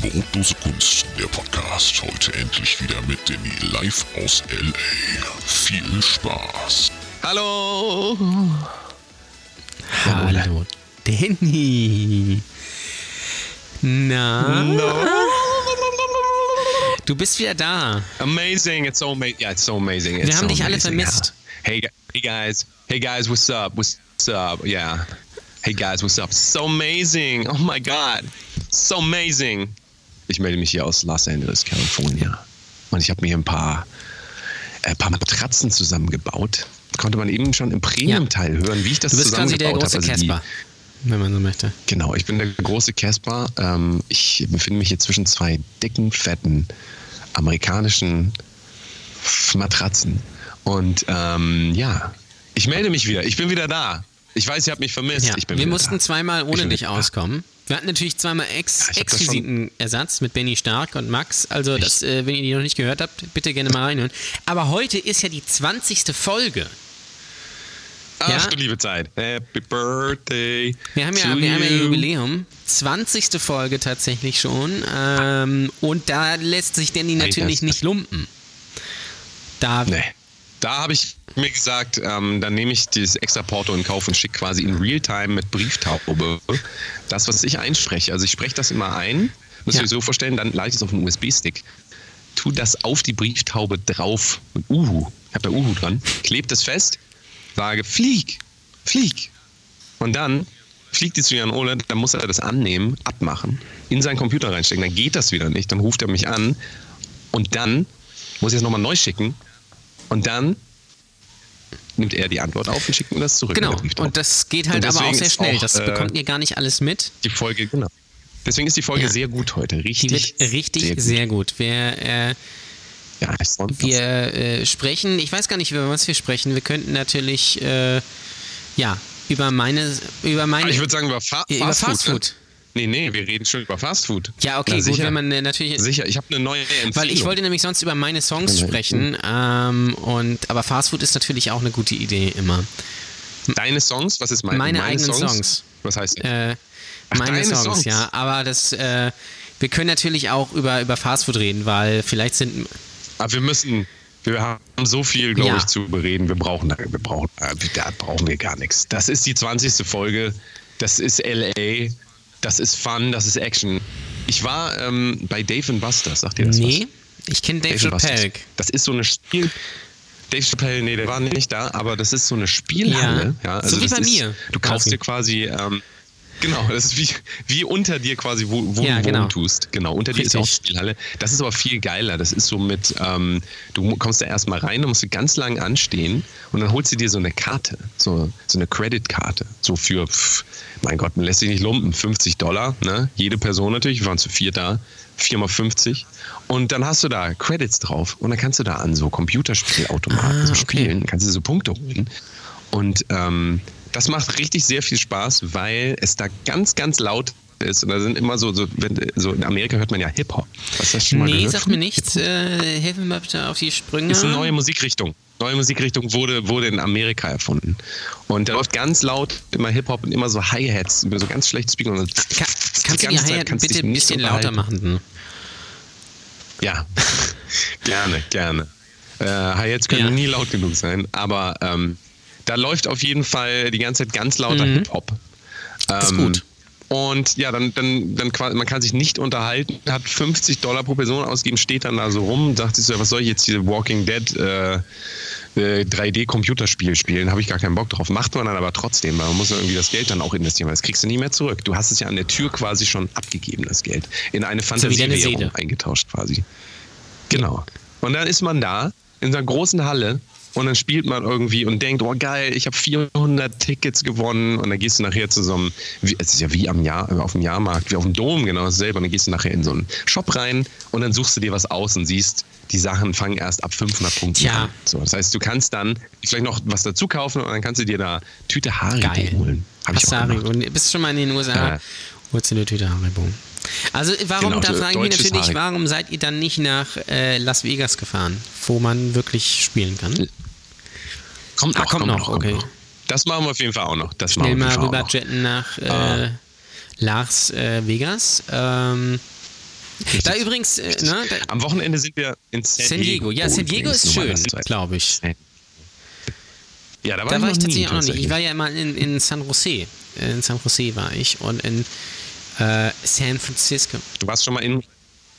Brotlose Kunst, der Podcast. Heute endlich wieder mit Danny live aus LA. Viel Spaß. Hallo! Hallo, Danny. Na? Du bist wieder da. Amazing, it's so amazing. Yeah, it's so amazing. It's Wir haben so dich alle amazing. vermisst. Hey, hey guys. Hey guys, what's up? What's up? Yeah. Hey guys, what's up? So amazing. Oh my god. So amazing. Ich melde mich hier aus Los Angeles, California. Und ich habe mir ein paar, äh, paar Matratzen zusammengebaut. Konnte man eben schon im Premium-Teil hören, wie ich das Du bist quasi der zusammengebaut große habe. Also Casper, wenn man so möchte. Genau, ich bin der große Casper. Ähm, ich befinde mich hier zwischen zwei dicken, fetten amerikanischen Matratzen. Und ähm, ja, ich melde mich wieder. Ich bin wieder da. Ich weiß, ihr habt mich vermisst. Ja, wir mussten da. zweimal ohne dich wieder da. Wir hatten natürlich zweimal ex Ja, exquisiten Ersatz mit Benny Stark und Max. Also, das, äh, wenn ihr die noch nicht gehört habt, bitte gerne mal reinhören. Aber heute ist ja die 20. Folge. Ach Ja. du liebe Zeit. Happy Birthday. Wir haben ja, wir haben ja you. Jubiläum. 20. Folge tatsächlich schon. Ähm, und da lässt sich Danny natürlich nicht lumpen. Da, Nee. Da habe ich mir gesagt, ähm, dann nehme ich dieses extra Porto in Kauf und schicke quasi in Realtime mit Brieftaube das, was ich einspreche. Also ich spreche das immer ein, ihr Ja. euch so vorstellen, dann lade ich es auf einen USB-Stick, tu das auf die Brieftaube drauf, mit Uhu, ich habe da Uhu dran, klebe es fest, sage, flieg, flieg. Und dann fliegt die zu Jan Ole, dann muss er das annehmen, abmachen, in seinen Computer reinstecken, dann geht das wieder nicht, dann ruft er mich an und dann muss ich es nochmal neu schicken und dann nimmt er die Antwort auf und schickt mir das zurück. genau. Und das geht halt aber auch sehr schnell. auch, das äh, bekommt ihr gar nicht alles mit. die Folge, genau. Deswegen ist die Folge Ja. sehr gut heute. Die Richtig. wird richtig sehr gut. sehr gut. Wir, äh, Ja, wir äh, sprechen, ich weiß gar nicht, über was wir sprechen. Wir könnten natürlich, äh, ja, über meine, über meine, Ah, ich würde sagen über, Fa über Fast Food. Fastfood. Ne? Nee, nee, wir reden schon über Fast Food. ja, okay, Na, gut, sicher. wenn man äh, natürlich, Sicher, ich habe eine neue Empfehlung. weil ich wollte nämlich sonst über meine Songs sprechen, ähm, und, aber Fastfood ist natürlich auch eine gute Idee immer. Deine Songs? Was ist mein, Meine eigenen Songs. Was heißt das? Äh, Ach, meine deine Songs, Songs. ja, aber das, äh, wir können natürlich auch über, über Fastfood reden, weil vielleicht sind, Aber wir müssen, wir haben so viel, glaube Ja. ich, zu bereden. Wir brauchen, da- wir brauchen, äh, da brauchen wir gar nichts. Das ist die 20. Folge. Das ist LA. Das ist Fun. Das ist Action. Ich war ähm, bei Dave Busters. Sagt ihr das nee, ich kenne Dave Dave Busters. Chappelle. Das ist so eine Spiel. Dave Chappelle, nee, der war nicht da, aber das ist so eine Spielhalle. Ja. Ja, also So wie bei ist, mir, Du kaufst dir quasi, ähm, genau, das ist wie, wie unter dir quasi, wo, wo Ja, du genau. tust. Genau, unter dir ist auch Richtig. Spielhalle. Das ist aber viel geiler. Das ist so mit, ähm, du kommst da erstmal rein, dann musst du ganz lang anstehen und dann holst du dir so eine Karte, so, so eine Creditkarte, so für, pff, mein Gott, man lässt sich nicht lumpen, 50 Dollar, ne? Jede Person natürlich, wir waren zu viert da, 4 mal 50. Und dann hast du da Credits drauf und dann kannst du da an so Computerspielautomaten Ah, so okay. spielen, kannst du so Punkte holen. Und ähm, das macht richtig sehr viel Spaß, weil es da ganz, ganz laut ist. Und da sind immer so, so, wenn, so in Amerika hört man ja Hip-Hop. Hast du das schon mal Nee, gehört? sag mir nichts. Äh, helfen wir bitte auf die Sprünge. ist eine neue Musikrichtung. Neue Musikrichtung wurde, wurde in Amerika erfunden. Und da läuft ganz laut immer Hip-Hop und immer so Hi-Hats über so ganz schlechte Speaker. Und Ka kannst du die Hi-Hat bitte ein bisschen lauter machen? Ja, gerne, gerne. Äh, Hi-Hats können Ja. nie laut genug sein, aber ähm, da läuft auf jeden Fall die ganze Zeit ganz lauter Mhm. Hip-Hop. Das ist Ähm, gut. Und ja, dann, dann, dann quasi, man kann sich nicht unterhalten, hat 50 Dollar pro Person ausgeben, steht dann da so rum, dachte sich so, was soll ich jetzt hier Walking Dead äh, äh, 3D-Computerspiel spielen? Habe ich gar keinen Bock drauf. Macht man dann aber trotzdem, weil man muss ja irgendwie das Geld dann auch investieren, weil das kriegst du nie mehr zurück. Du hast es ja an der Tür quasi schon abgegeben, das Geld. In eine Fantasiewährung eingetauscht quasi. Genau. Und dann ist man da in so einer großen Halle und dann spielt man irgendwie und denkt, oh geil, ich habe 400 Tickets gewonnen und dann gehst du nachher zu so einem, es ist ja wie am Jahr, auf dem Jahrmarkt, wie auf dem Dom, genau dasselbe. Und dann gehst du nachher in so einen Shop rein und dann suchst du dir was aus und siehst, die Sachen fangen erst ab 500 Punkten Tja. an. So, das heißt, du kannst dann vielleicht noch was dazu kaufen und dann kannst du dir da Tüte Haribo Geil. holen. Hab ich Hast du auch. Haribo? Bist du schon mal in den USA? Äh. Holst du eine Tüte Haribo? Also warum, Genau, da so frage ich mich deutsches natürlich, Haribo. warum seid ihr dann nicht nach äh, Las Vegas gefahren, wo man wirklich spielen kann? Kommt Ah, noch, kommt noch, okay. Das machen wir auf jeden Fall auch noch. Das Schnell machen wir mal rüber noch. jetten nach äh, Ah. Las äh, Vegas. Ähm. Da übrigens, äh, ne, da, Am Wochenende sind wir in San, San Diego. Ja, San Diego ist schön, glaube ich. Ja, da war, Da ich, war ich noch tatsächlich nie, auch noch nicht. Ich war ja mal in, in San Jose. In San Jose war ich und in äh, San Francisco. Du warst schon mal in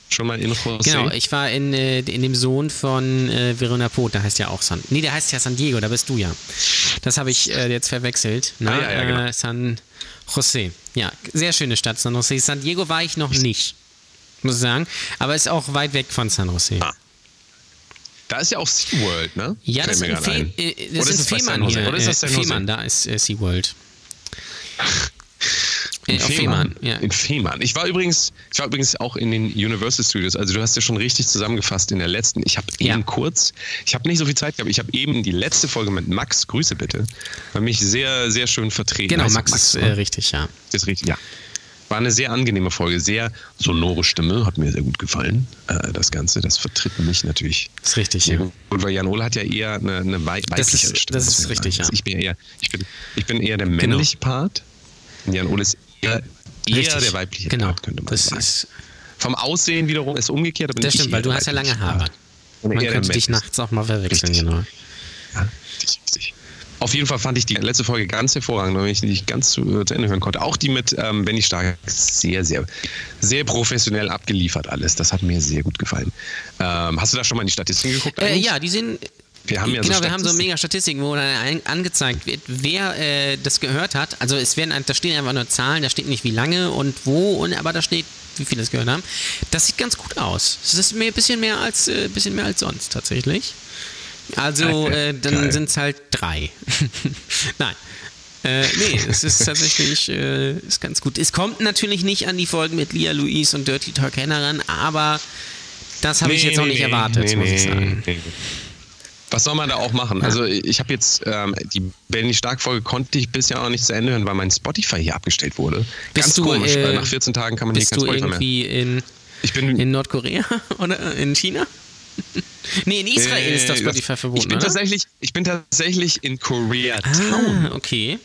schon mal in Jose? Genau, ich war in, äh, in dem Sohn von äh, Verona Pot, der heißt ja auch San. Nee, der heißt ja San Diego, da bist du ja. Das habe ich äh, jetzt verwechselt. Ne? Ah, ja, ja, genau. äh, San Jose. Ja, sehr schöne Stadt, San Jose. San Diego war ich noch nicht, muss ich sagen. Aber ist auch weit weg von San Jose. Ah, Da ist ja auch SeaWorld, ne? Ja, das in, Fe ein. äh, das ist es bei in San Fehmarn hier. Oder ist das äh, San Jose? Fehmarn, da ist SeaWorld. In auf Fehmarn. Fehmarn, ja. In Fehmarn. Ich war übrigens, ich war übrigens auch in den Universal Studios. Also du hast ja schon richtig zusammengefasst in der letzten. Ich habe Ja. eben kurz, ich habe nicht so viel Zeit gehabt. Ich habe eben die letzte Folge mit Max, Grüße bitte, war mich sehr, sehr schön vertreten. Genau, Heißt Max, ist ne? äh, richtig, ja. ist richtig, ja. War eine sehr angenehme Folge, sehr sonore Stimme, hat mir sehr gut gefallen. Äh, das Ganze, das vertritt mich natürlich Ist richtig, ja. gut, weil Jan Ole hat ja eher eine, eine wei Das ist- weibliche Stimme. das ist richtig, ja. Ich bin eher, ich bin, ich bin eher der männliche Part. Jan Ole ist eher, eher der weibliche genau. Part, könnte man das sagen. Ist, Vom Aussehen wiederum ist umgekehrt. aber das stimmt, weil du hast ja lange Haare. Man könnte dich nachts auch mal verwechseln, Richtig. genau. Ja, richtig, richtig. Auf jeden Fall fand ich die letzte Folge ganz hervorragend, weil ich die nicht ganz zu, zu Ende hören konnte. Auch die mit ähm, Benny Stark sehr, sehr, sehr professionell abgeliefert alles. Das hat mir sehr gut gefallen. Ähm, hast du da schon mal in die Statistiken geguckt? Äh, ja, die sind. Wir haben ja so genau, wir haben so mega Statistiken, wo dann angezeigt wird, wer äh, das gehört hat. Also es werden, da stehen einfach nur Zahlen, da steht nicht wie lange und wo, und aber da steht, wie viele es gehört haben. Das sieht ganz gut aus. Es ist mir ein bisschen mehr als äh, bisschen mehr als sonst tatsächlich. Also äh, dann sind es halt drei. Nein. Äh, nee, es ist tatsächlich äh, ist ganz gut. Es kommt natürlich nicht an die Folgen mit Lia Louise und Dirty Talk Henner ran, aber das habe ich Nee, jetzt noch nee, nicht nee, erwartet, muss ich sagen. Was soll man da auch machen? Also ich habe jetzt ähm, die Benny Stark Folge konnte ich bisher auch nicht zu Ende hören, weil mein Spotify hier abgestellt wurde. Bist Ganz du, komisch, äh, weil nach 14 Tagen kann man hier Bist kein du Spotify mehr. irgendwie in, Ich bin in Nordkorea oder in China? nee, in Israel ist das Äh, Spotify verboten, Ich bin oder? tatsächlich, ich bin tatsächlich in Koreatown. Ah, okay.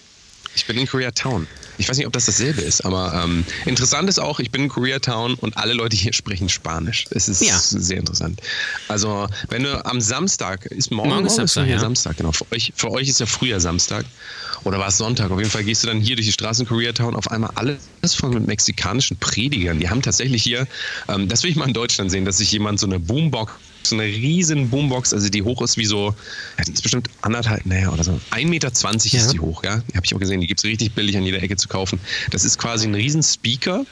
Ich bin in Koreatown. Ich weiß nicht, ob das dasselbe ist, aber ähm, interessant ist auch, ich bin in Koreatown und alle Leute hier sprechen Spanisch. Es ist Ja. sehr interessant. Also, wenn du am Samstag, ist morgen, Morgen ist Samstag, ja. Samstag, genau. Für euch, für euch ist ja früher Samstag. Oder war es Sonntag? Auf jeden Fall gehst du dann hier durch die Straßen in Koreatown auf einmal alles voll mit mexikanischen Predigern. Die haben tatsächlich hier, ähm, das will ich mal in Deutschland sehen, dass sich jemand so eine Boombox, so eine riesen Boombox, also die hoch ist wie so, ja, die ist bestimmt anderthalb, naja, oder so, 1,20 Meter Ja. ist die hoch, ja. Die habe ich auch gesehen, die gibt es richtig billig an jeder Ecke zu kaufen. Das ist quasi ein riesen Speaker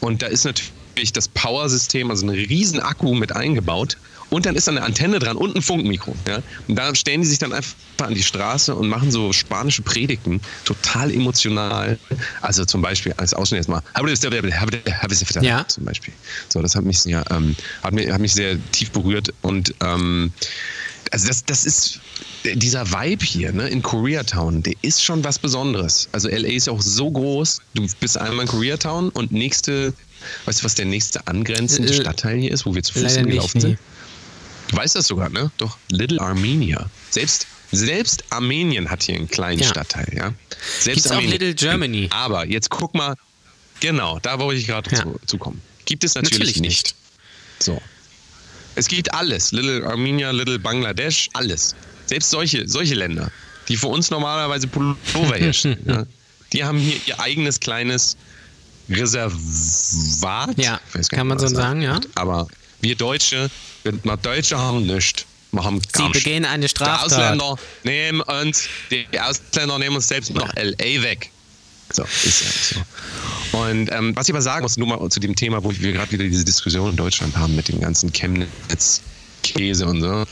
und da ist natürlich das Power-System, also ein riesen Akku mit eingebaut. Und dann ist da eine Antenne dran und ein Funkmikro. Ja? Und da stellen die sich dann einfach an die Straße und machen so spanische Predigten, total emotional. Also zum Beispiel als Ausschnitt jetzt mal. Ja. Zum Beispiel. So, das hat mich sehr, ähm, hat mich, hat mich sehr tief berührt und ähm, also das, das ist dieser Vibe hier, ne, in Koreatown, der ist schon was Besonderes. Also LA ist auch so groß. Du bist einmal in Koreatown und nächste, weißt du, was der nächste angrenzende Äh, Stadtteil hier ist, wo wir zu Fuß Leider nicht, gelaufen nee. Du weißt das sogar, ne? Doch, Little Armenia. Selbst, selbst Armenien hat hier einen kleinen Ja. Stadtteil, ja. Selbst Gibt's auch Armenien. Little Germany? Aber jetzt guck mal, genau, da wollte ich gerade Ja. zu, zu kommen. Gibt es natürlich, Natürlich nicht. nicht. So. Es gibt alles. Little Armenia, Little Bangladesch, alles. Selbst solche, solche Länder, die für uns normalerweise Pullover herstellen, ja, die haben hier ihr eigenes kleines Reservat. Ja, kann man so sagen, ja. Aber wir Deutsche, wir, wir Deutsche haben nichts. Wir haben Sie begehen eine Die Straftat. Ausländer nehmen uns, die Ausländer nehmen uns selbst noch LA weg. So, ist ja so. Und ähm, was ich aber sagen muss, nur mal zu dem Thema, wo wir gerade wieder diese Diskussion in Deutschland haben mit dem ganzen Chemnitz-Käse und so.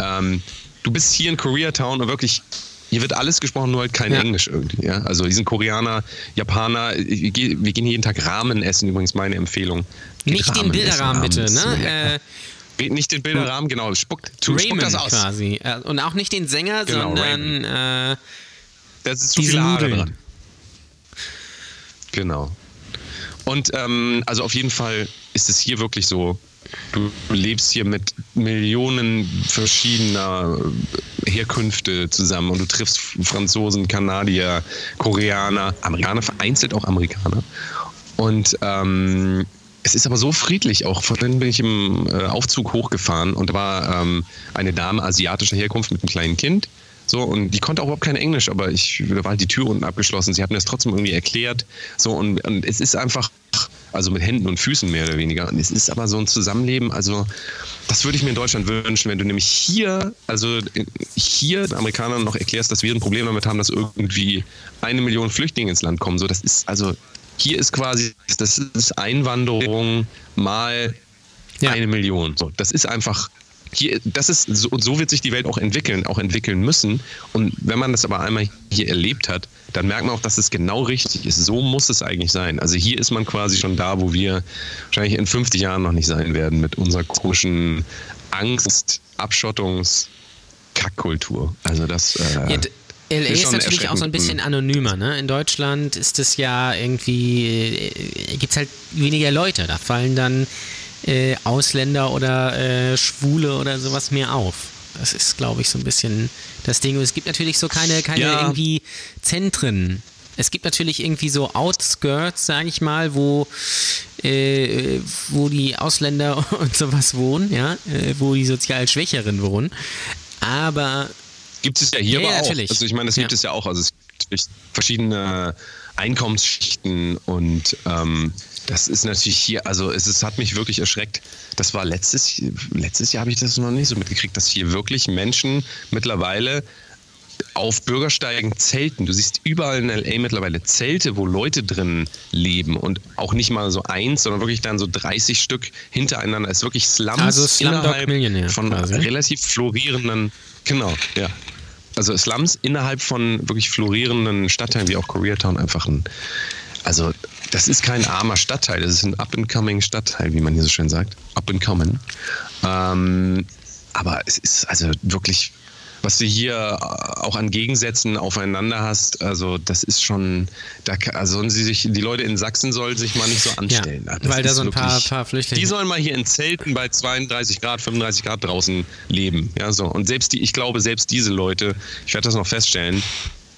Ähm, du bist hier in Koreatown und wirklich, hier wird alles gesprochen, nur halt kein Ja. Englisch irgendwie. Ja? Also diesen Koreaner, Japaner, wir gehen jeden Tag Ramen essen, übrigens meine Empfehlung. Geht Nicht den Ramen Bilderrahmen, essen bitte, ne? Äh, Nicht den Bilderrahmen, genau. Spuckt, tu, spuckt das aus. quasi. Äh, Und auch nicht den Sänger, Genau, sondern äh, Das ist zu viele Haare Nudeln. dran. Genau. Und ähm, also auf jeden Fall ist es hier wirklich so, du lebst hier mit Millionen verschiedener Herkünfte zusammen und du triffst Franzosen, Kanadier, Koreaner, Amerikaner, vereinzelt auch Amerikaner. Und ähm, es ist aber so friedlich auch. Vorhin bin ich im äh, Aufzug hochgefahren und da war ähm, eine Dame asiatischer Herkunft mit einem kleinen Kind. So, und die konnte auch überhaupt kein Englisch, aber ich, da war halt die Tür unten abgeschlossen. Sie hat mir das trotzdem irgendwie erklärt. So, und, und es ist einfach, also mit Händen und Füßen mehr oder weniger. Und es ist aber so ein Zusammenleben, also das würde ich mir in Deutschland wünschen, wenn du nämlich hier, also hier den Amerikanern noch erklärst, dass wir ein Problem damit haben, dass irgendwie eine Million Flüchtlinge ins Land kommen. So, das ist, also hier ist quasi, das ist Einwanderung mal Ja. eine Million. So, das ist einfach hier, das ist so, und so wird sich die Welt auch entwickeln, auch entwickeln müssen. Und wenn man das aber einmal hier erlebt hat, dann merkt man auch, dass es genau richtig ist. So muss es eigentlich sein. Also hier ist man quasi schon da, wo wir wahrscheinlich in 50 Jahren noch nicht sein werden mit unserer komischen Angst, Abschottungs, Kackkultur. Also das. Äh, Ja, LA ist ist, natürlich auch so ein bisschen anonymer. Ne? In Deutschland ist es ja irgendwie, äh, gibt es halt weniger Leute. Da fallen dann äh, Ausländer oder äh, Schwule oder sowas mehr auf. Das ist, glaube ich, so ein bisschen das Ding. Und es gibt natürlich so keine, keine Ja. irgendwie Zentren. Es gibt natürlich irgendwie so Outskirts, sage ich mal, wo, äh, wo die Ausländer und sowas wohnen, ja, äh, wo die sozial Schwächeren wohnen. Aber Gibt es ja hier Ja, aber ja, auch. natürlich. Also ich meine, das gibt Ja. es ja auch. Also es gibt verschiedene Einkommensschichten und ähm, das ist natürlich hier, also es, es hat mich wirklich erschreckt. Das war letztes, letztes Jahr habe ich das noch nicht so mitgekriegt, dass hier wirklich Menschen mittlerweile auf Bürgersteigen zelten. Du siehst überall in LA mittlerweile Zelte, wo Leute drin leben und auch nicht mal so eins, sondern wirklich dann so 30 Stück hintereinander. Es ist wirklich Slums Also Slumdog innerhalb von quasi. relativ florierenden, genau, ja. Also Slums innerhalb von wirklich florierenden Stadtteilen wie auch Koreatown einfach ein, also das ist kein armer Stadtteil, das ist ein up-and-coming Stadtteil, wie man hier so schön sagt. Up-and-coming. Ähm, aber es ist also wirklich, was du hier auch an Gegensätzen aufeinander hast, also das ist schon, da, also sollen sie sich, die Leute in Sachsen sollen sich mal nicht so anstellen. Ja, Das weil da so ein paar- wirklich- paar Flüchtlinge- Die sollen mal hier in Zelten bei 32 Grad, 35 Grad draußen leben. Ja, so. Und selbst die, ich glaube, selbst diese Leute, ich werde das noch feststellen,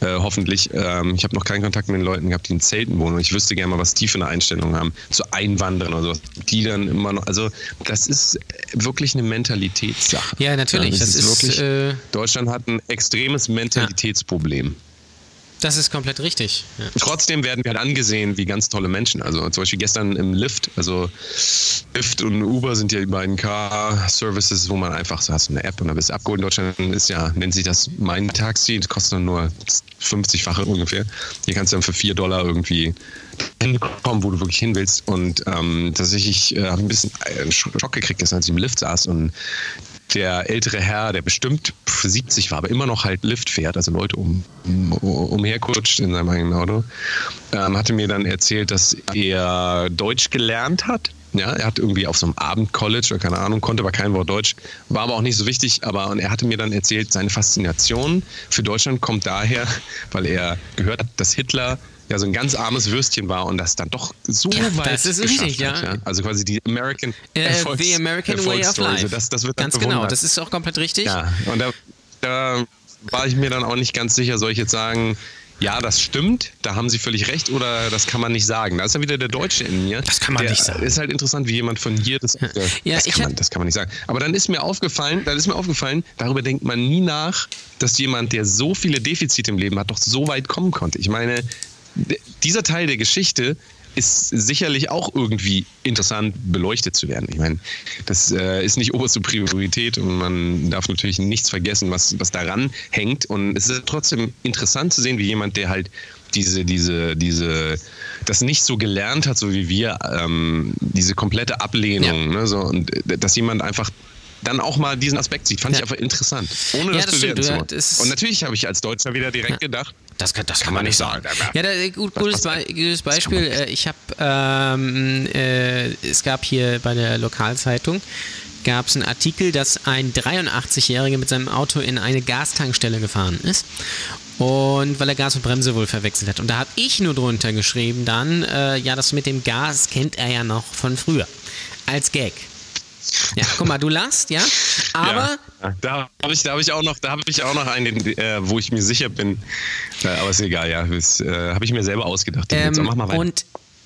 äh, hoffentlich. Ähm, ich habe noch keinen Kontakt mit den Leuten gehabt, die in Zelten wohnen. Und ich wüsste gerne mal, was die für eine Einstellung haben zu Einwandern oder sowas. Die dann immer noch, also das ist wirklich eine Mentalitätssache. Ja, natürlich. das das ist, wirklich, äh, Deutschland hat ein extremes Mentalitätsproblem. Das ist komplett richtig. Ja. Trotzdem werden wir halt angesehen wie ganz tolle Menschen. Also zum Beispiel gestern im Lift, also Lyft und Uber sind ja die beiden Car-Services, wo man einfach so hast eine App und dann bist du abgeholt. In Deutschland ist ja, nennt sich das mein Taxi, das kostet dann nur 50-fache ungefähr. Hier kannst du dann für 4 Dollar irgendwie hinkommen, wo du wirklich hin willst. Und ähm, tatsächlich äh, habe ich ein bisschen einen Schock gekriegt, gestern, als ich im Lift saß und der ältere Herr, der bestimmt 70 war, aber immer noch halt Lift fährt, also Leute um, um, umherkutscht in seinem eigenen Auto, ähm, hatte mir dann erzählt, dass er Deutsch gelernt hat. Ja, er hat irgendwie auf so einem Abendcollege oder keine Ahnung, konnte aber kein Wort Deutsch, war aber auch nicht so wichtig. Aber und er hatte mir dann erzählt, seine Faszination für Deutschland kommt daher, weil er gehört hat, dass Hitler ja so ein ganz armes Würstchen war und das dann doch so Ja, weit das ist geschafft richtig, hat, ja. Also quasi die American Äh, Erfolgs the American Way of Erfolgsstory. Life. Das, das wird Ganz genau, das ist auch komplett richtig. Ja, und da, da war ich mir dann auch nicht ganz sicher, soll ich jetzt sagen, ja, das stimmt, da haben Sie völlig recht oder das kann man nicht sagen. Da ist ja wieder der Deutsche in mir. Das kann man der nicht sagen. Ist halt interessant, wie jemand von hier das. äh, Ja, das, ich kann man, das kann man nicht sagen. Aber dann ist mir aufgefallen, dann ist mir aufgefallen, darüber denkt man nie nach, dass jemand, der so viele Defizite im Leben hat, doch so weit kommen konnte. Ich meine, dieser Teil der Geschichte ist sicherlich auch irgendwie interessant beleuchtet zu werden. Ich meine, das äh, ist nicht oberste Priorität und man darf natürlich nichts vergessen, was, was daran hängt. Und es ist trotzdem interessant zu sehen, wie jemand, der halt diese, diese, diese, das nicht so gelernt hat, so wie wir, ähm, diese komplette Ablehnung, ne, so, und äh, dass jemand einfach dann auch mal diesen Aspekt sieht, fand Ja. ich einfach interessant. Ohne Ja, das, das bewerten stimmt, zu ja, Und natürlich habe ich als Deutscher wieder direkt gedacht, Das kann, das Kann man nicht sagen. Ja, da, gut, Das gutes. Be gutes Beispiel. Äh, Ich habe, ähm, äh, es gab hier bei der Lokalzeitung gab es einen Artikel, dass ein 83-Jähriger mit seinem Auto in eine Gastankstelle gefahren ist. Und weil er Gas und Bremse wohl verwechselt hat. Und da habe ich nur drunter geschrieben dann, äh, ja, das mit dem Gas kennt er ja noch von früher. Als Gag. Ja, guck mal, du lachst, ja. Aber Ja, da habe ich, da hab ich auch noch, da habe ich auch noch einen, äh, wo ich mir sicher bin. Äh, aber ist egal, ja. Das äh, habe ich mir selber ausgedacht. Ähm, mach mal weiter. und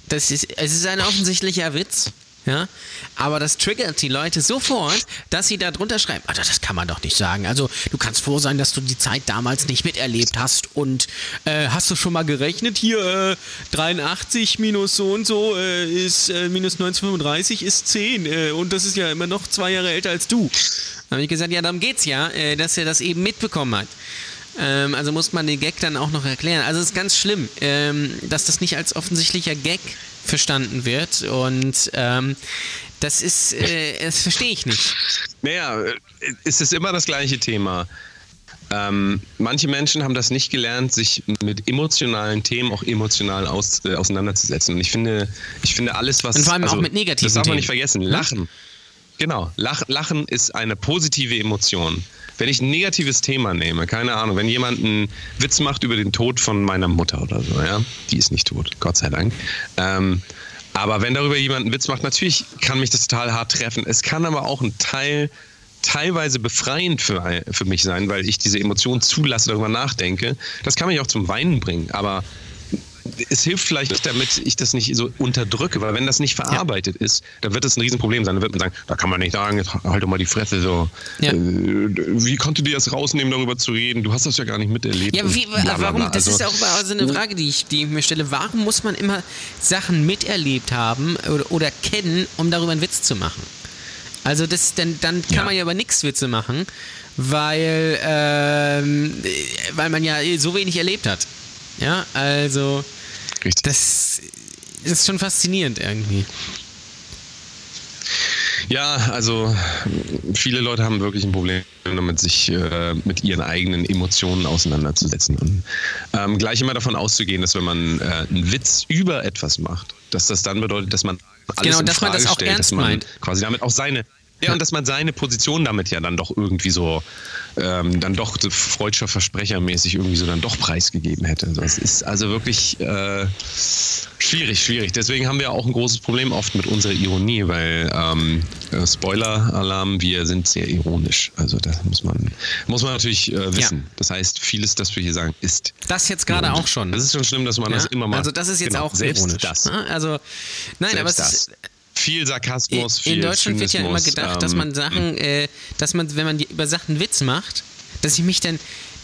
das ist, es ist ein offensichtlicher Witz. Ja, aber das triggert die Leute sofort, dass sie da drunter schreiben, Alter, das kann man doch nicht sagen. Also du kannst froh sein, dass du die Zeit damals nicht miterlebt hast und äh, hast du schon mal gerechnet, hier äh, 83 minus so und so äh, ist äh, minus 1935 ist 10 äh, und das ist ja immer noch zwei Jahre älter als du. Dann habe ich gesagt, ja, darum geht's ja, äh, dass er das eben mitbekommen hat. Ähm, also muss man den Gag dann auch noch erklären. Also es ist ganz schlimm, ähm, dass das nicht als offensichtlicher Gag verstanden wird. Und ähm, das ist, äh, das verstehe ich nicht. Naja, es ist immer das gleiche Thema. Ähm, manche Menschen haben das nicht gelernt, sich mit emotionalen Themen auch emotional aus, äh, auseinanderzusetzen. Und ich finde, ich finde alles, was. Und vor allem also, auch mit negativen Das darf man nicht vergessen. Lachen. Genau. Lach, Lachen ist eine positive Emotion. Wenn ich ein negatives Thema nehme, keine Ahnung, wenn jemand einen Witz macht über den Tod von meiner Mutter oder so, ja, die ist nicht tot, Gott sei Dank. Ähm, aber wenn darüber jemand einen Witz macht, natürlich kann mich das total hart treffen. Es kann aber auch ein Teil teilweise befreiend für, für mich sein, weil ich diese Emotionen zulasse, darüber nachdenke. Das kann mich auch zum Weinen bringen, aber es hilft vielleicht damit ich das nicht so unterdrücke, weil wenn das nicht verarbeitet ja. ist, dann wird das ein Riesenproblem sein. Dann wird man sagen, da kann man nicht sagen, halt doch mal die Fresse so. Ja. Äh, wie konnte dir das rausnehmen, darüber zu reden? Du hast das ja gar nicht miterlebt. Ja, wie, bla, bla, bla. warum? Das also, ist auch also eine Frage, die ich, die ich mir stelle. Warum muss man immer Sachen miterlebt haben oder, oder kennen, um darüber einen Witz zu machen? Also das, dann, dann kann ja. man ja aber nichts Witze machen, weil, ähm, weil man ja so wenig erlebt hat. Ja, also Richtig. das ist schon faszinierend irgendwie. Ja, also viele Leute haben wirklich ein Problem damit, sich äh, mit ihren eigenen Emotionen auseinanderzusetzen. Und ähm, gleich immer davon auszugehen, dass wenn man äh, einen Witz über etwas macht, dass das dann bedeutet, dass man alles genau, dass man das auch stellt, ernst meint. quasi damit auch seine ja, und dass man seine Position damit ja dann doch irgendwie so, ähm, dann doch freudscher Versprechermäßig irgendwie so dann doch preisgegeben hätte. Also es ist also wirklich äh, schwierig, schwierig. Deswegen haben wir auch ein großes Problem oft mit unserer Ironie, weil ähm, äh, Spoiler-Alarm, wir sind sehr ironisch. Also das muss man, muss man natürlich äh, wissen. Ja. Das heißt, vieles, das wir hier sagen, ist. Das jetzt gerade auch schon. Das ist schon schlimm, dass man ja? das immer mal. Also das ist jetzt genau, auch selbst ironisch. das. Also nein, selbst aber es das. ist viel Sarkasmus, viel In Deutschland wird ja immer gedacht, ähm, dass man Sachen, äh, dass man, wenn man die, über Sachen Witz macht, dass ich mich dann,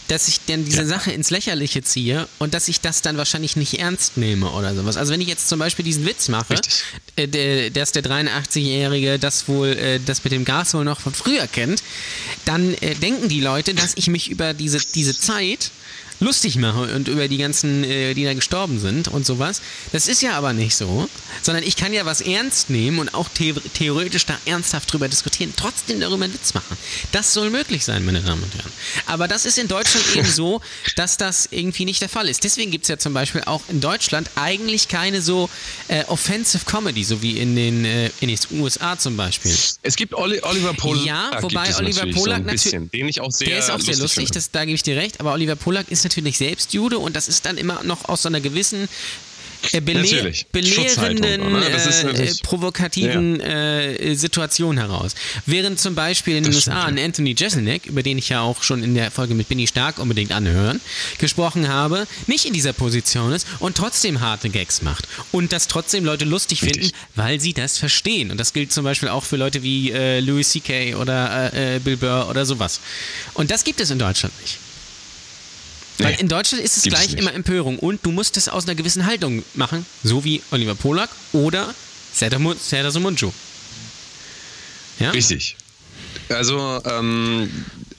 dass ich dann diese ja. Sache ins Lächerliche ziehe und dass ich das dann wahrscheinlich nicht ernst nehme oder sowas. Also wenn ich jetzt zum Beispiel diesen Witz mache, äh, der, ist der 83-Jährige, das wohl, äh, das mit dem Gas wohl noch von früher kennt, dann äh, denken die Leute, dass ich mich über diese, diese Zeit lustig mache und über die ganzen, äh, die da gestorben sind und sowas. Das ist ja aber nicht so, sondern ich kann ja was ernst nehmen und auch the theoretisch da ernsthaft drüber diskutieren, trotzdem darüber einen Witz machen. Das soll möglich sein, meine Damen und Herren. Aber das ist in Deutschland eben so, dass das irgendwie nicht der Fall ist. Deswegen gibt es ja zum Beispiel auch in Deutschland eigentlich keine so äh, Offensive Comedy, so wie in den, äh, in den USA zum Beispiel. Es gibt Oli Oliver Polak. Ja, wobei Oliver Polak so natürlich, den ich auch sehr der ist auch sehr lustig, das, da gebe ich dir recht, aber Oliver Polak ist natürlich selbst Jude und das ist dann immer noch aus so einer gewissen äh, belehr belehrenden, ne? äh, provokativen ja. äh, Situation heraus. Während zum Beispiel in den das USA ein Anthony Jeselnik, über den ich ja auch schon in der Folge mit Binny Stark unbedingt anhören, gesprochen habe, nicht in dieser Position ist und trotzdem harte Gags macht. Und das trotzdem Leute lustig Richtig. finden, weil sie das verstehen. Und das gilt zum Beispiel auch für Leute wie äh, Louis C.K. oder äh, Bill Burr oder sowas. Und das gibt es in Deutschland nicht. Weil nee, in Deutschland ist es gleich immer Empörung und du musst es aus einer gewissen Haltung machen, so wie Oliver Polak oder Serdar Sumuncu. Ja? Richtig. Also, ähm,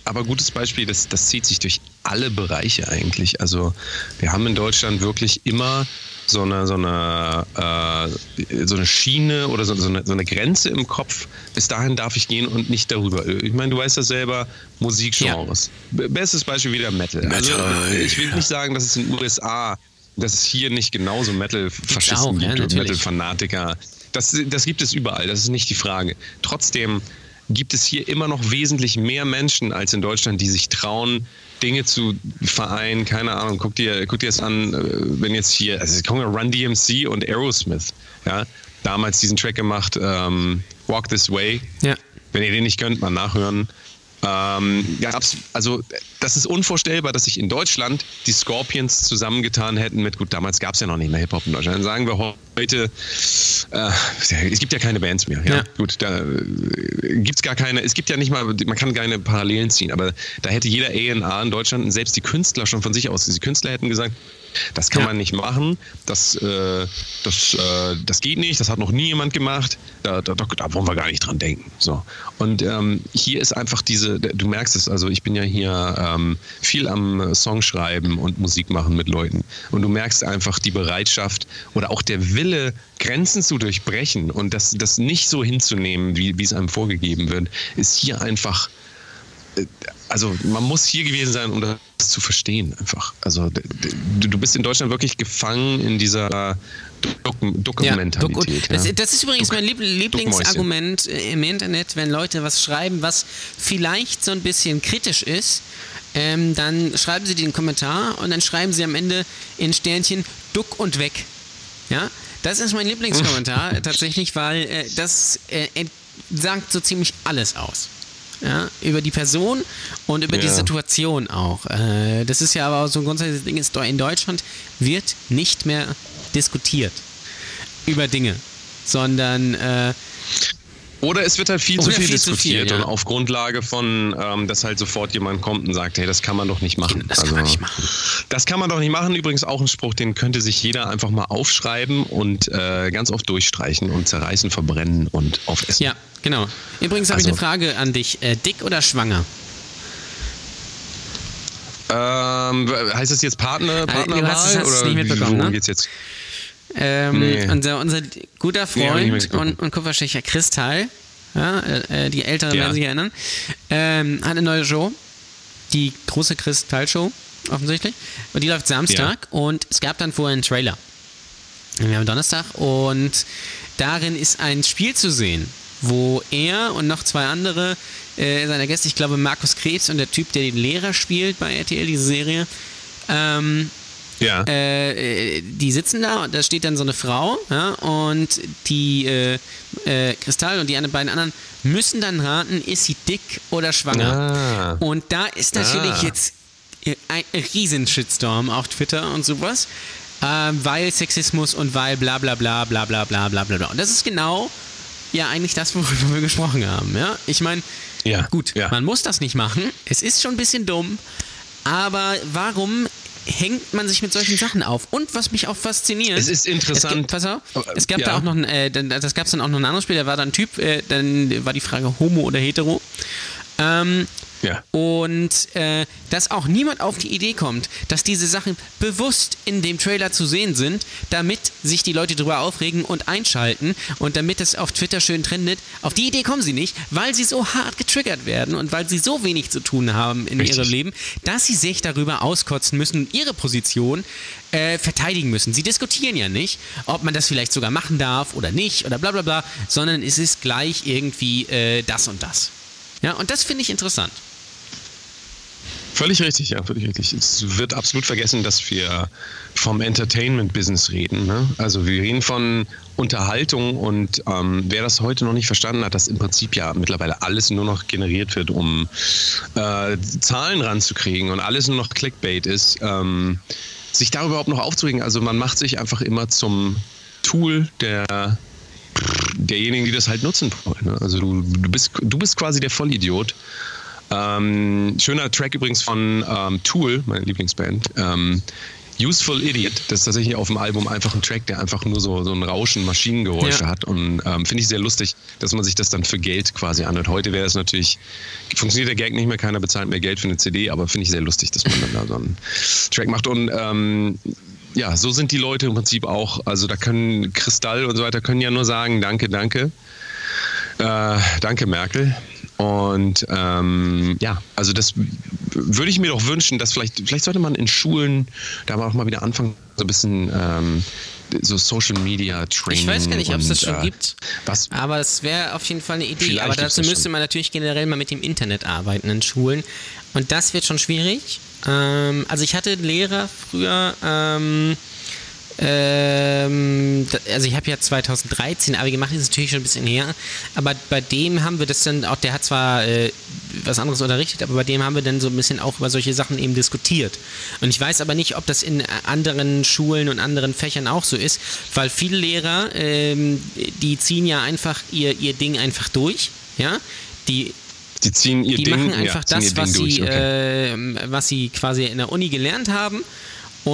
aber gutes Beispiel, das, das zieht sich durch alle Bereiche eigentlich. Also wir haben in Deutschland wirklich immer so eine, so eine, äh, so eine Schiene oder so, so, eine, so eine Grenze im Kopf. Bis dahin darf ich gehen und nicht darüber. Ich meine, du weißt das selber, Musikgenres. Ja. Bestes Beispiel wieder Metal. Also, ich will nicht sagen, dass es in den USA, dass es hier nicht genauso Metal-Faschisten gibt und Metal-Fanatiker. Das, das gibt es überall, das ist nicht die Frage. Trotzdem gibt es hier immer noch wesentlich mehr Menschen als in Deutschland, die sich trauen, Dinge zu vereinen. Keine Ahnung, guck dir, guck dir das an, äh, wenn jetzt hier, also kommen ja Run DMC und Aerosmith, ja, damals diesen Track gemacht, ähm, Walk This Way. Ja. Wenn ihr den nicht könnt, mal nachhören. Ähm, gab's, also das ist unvorstellbar, dass sich in Deutschland die Scorpions zusammengetan hätten mit, gut, damals gab es ja noch nicht mehr Hip-Hop in Deutschland. Dann sagen wir Leute, äh, es gibt ja keine Bands mehr. Ja, Ja. gut, da äh, gibt's gar keine, es gibt ja nicht mal, man kann keine Parallelen ziehen, aber da hätte jeder A&A in Deutschland selbst die Künstler schon von sich aus, die Künstler hätten gesagt, das kann Ja. man nicht machen, das, äh, das, äh, das geht nicht, das hat noch nie jemand gemacht, da, da, da, wollen wir gar nicht dran denken. So. Und ähm, hier ist einfach diese, du merkst es, also ich bin ja hier ähm, viel am Song schreiben und Musik machen mit Leuten und du merkst einfach die Bereitschaft oder auch der Wille, Grenzen zu durchbrechen und das, das nicht so hinzunehmen, wie, wie es einem vorgegeben wird, ist hier einfach also man muss hier gewesen sein, um das zu verstehen einfach. Also du, bist in Deutschland wirklich gefangen in dieser Dok Dokumentalität. das, ja. das ist übrigens mein Lieb Lieblingsargument äh, im Internet, wenn Leute was schreiben, was vielleicht so ein bisschen kritisch ist. Ähm, dann schreiben sie den Kommentar und dann schreiben sie am Ende in Sternchen Duck und weg. Ja, das ist mein Lieblingskommentar tatsächlich, weil äh, das äh, sagt so ziemlich alles aus. Ja, über die Person und über die Ja. Situation auch. Äh, das ist ja aber auch so ein grundsätzliches Ding. Ist, in Deutschland wird nicht mehr diskutiert über Dinge, sondern äh, Oder es wird halt viel zu Oder viel viel zu viel, diskutiert ja. und auf Grundlage von, ähm, dass halt sofort jemand kommt und sagt, hey, das kann man doch nicht machen. das kann man nicht machen. Das kann man doch nicht machen. Übrigens auch ein Spruch, den könnte sich jeder einfach mal aufschreiben und äh, ganz oft durchstreichen und zerreißen, verbrennen und aufessen. ja, genau. Übrigens habe ich Also- eine Frage an dich. Äh, dick oder schwanger? Ähm, heißt das jetzt Partner, du Partnerwahl? hast es- hast es oder nicht mitbekommen, worum ne? geht's jetzt? Ähm, Nee. unser, unser guter Nee, Freund mitbekommen. und, und Kupferstecher Kristall, ja, äh, die Älteren Ja. werden sich erinnern, ähm, hat eine neue Show, die große Kristall-Show, offensichtlich. Und die läuft Samstag und es gab dann vorher einen Trailer. Wir haben Donnerstag und darin ist ein Spiel zu sehen, wo er und noch zwei andere äh, seiner Gäste, ich glaube Markus Krebs und der Typ, der den Lehrer spielt bei RTL, diese Serie, ähm, Ja. äh, die sitzen da und da steht dann so eine Frau ja, und die äh, äh, Kristall und die anderen beiden anderen müssen dann raten, ist sie dick oder schwanger. Ah. Und da ist natürlich Ah. jetzt ein riesen Shitstorm auf Twitter und sowas, äh, weil Sexismus und weil bla bla bla bla bla bla bla bla bla. Und das ist genau ja eigentlich das, worüber wir gesprochen haben. Ja? Ich meine, Ja, gut, ja. man muss das nicht machen. Es ist schon ein bisschen dumm, aber warum hängt man sich mit solchen Sachen auf? Und was mich auch fasziniert. Es ist interessant. Es gibt, pass auf, es gab ja. da auch noch ein, äh, das gab es dann auch noch ein anderes Spiel, da war da ein Typ, äh, dann war die Frage Homo oder Hetero. Ähm, Ja. und äh, dass auch niemand auf die Idee kommt, dass diese Sachen bewusst in dem Trailer zu sehen sind, damit sich die Leute drüber aufregen und einschalten und damit es auf Twitter schön trendet. Auf die Idee kommen sie nicht, weil sie so hart getriggert werden und weil sie so wenig zu tun haben in Richtig. ihrem Leben, dass sie sich darüber auskotzen müssen und ihre Position äh, verteidigen müssen. Sie diskutieren ja nicht, ob man das vielleicht sogar machen darf oder nicht oder bla bla bla, sondern es ist gleich irgendwie äh, das und das. Ja, und das finde ich interessant. Völlig richtig, ja, völlig richtig. Es wird absolut vergessen, dass wir vom Entertainment-Business reden. Ne? Also wir reden von Unterhaltung und ähm, wer das heute noch nicht verstanden hat, dass im Prinzip ja mittlerweile alles nur noch generiert wird, um äh, Zahlen ranzukriegen und alles nur noch Clickbait ist, ähm, sich darüber überhaupt noch aufzuregen. Also man macht sich einfach immer zum Tool der derjenigen, die das halt nutzen wollen. ne? Also du, du, bist, du bist quasi der Vollidiot. Ähm, schöner Track übrigens von ähm, Tool, meine Lieblingsband. Ähm, Useful Idiot, das ist tatsächlich auf dem Album einfach ein Track, der einfach nur so, so ein Rauschen, Maschinengeräusche Ja. hat. Und ähm, finde ich sehr lustig, dass man sich das dann für Geld quasi anhört. Heute wäre es natürlich, funktioniert der Gag nicht mehr, keiner bezahlt mehr Geld für eine CD, aber finde ich sehr lustig, dass man dann da so einen Track macht. Und ähm, ja, so sind die Leute im Prinzip auch. Also da können Kristall und so weiter können ja nur sagen, danke, danke. Äh, danke, Merkel. Und ähm, ja, also das würde ich mir doch wünschen, dass vielleicht, vielleicht sollte man in Schulen da auch mal wieder anfangen, so ein bisschen ähm, so Social Media Training. Ich weiß gar nicht, ob es das schon äh, gibt. Was, Aber es wäre auf jeden Fall eine Idee. Vielleicht Aber dazu müsste schon. man natürlich generell mal mit dem Internet arbeiten in Schulen. Und das wird schon schwierig. Ähm, also ich hatte Lehrer früher, ähm, Ähm, also ich habe ja 2013 Abi gemacht, ist natürlich schon ein bisschen her, aber bei dem haben wir das dann auch, der hat zwar äh, was anderes unterrichtet, aber bei dem haben wir dann so ein bisschen auch über solche Sachen eben diskutiert. Und ich weiß aber nicht, ob das in äh, anderen Schulen und anderen Fächern auch so ist, weil viele Lehrer, ähm, die ziehen ja einfach ihr, ihr Ding einfach durch, ja, die Die ziehen ihr die Ding, machen einfach ja, das, was, sie, durch, okay. äh, was sie quasi in der Uni gelernt haben.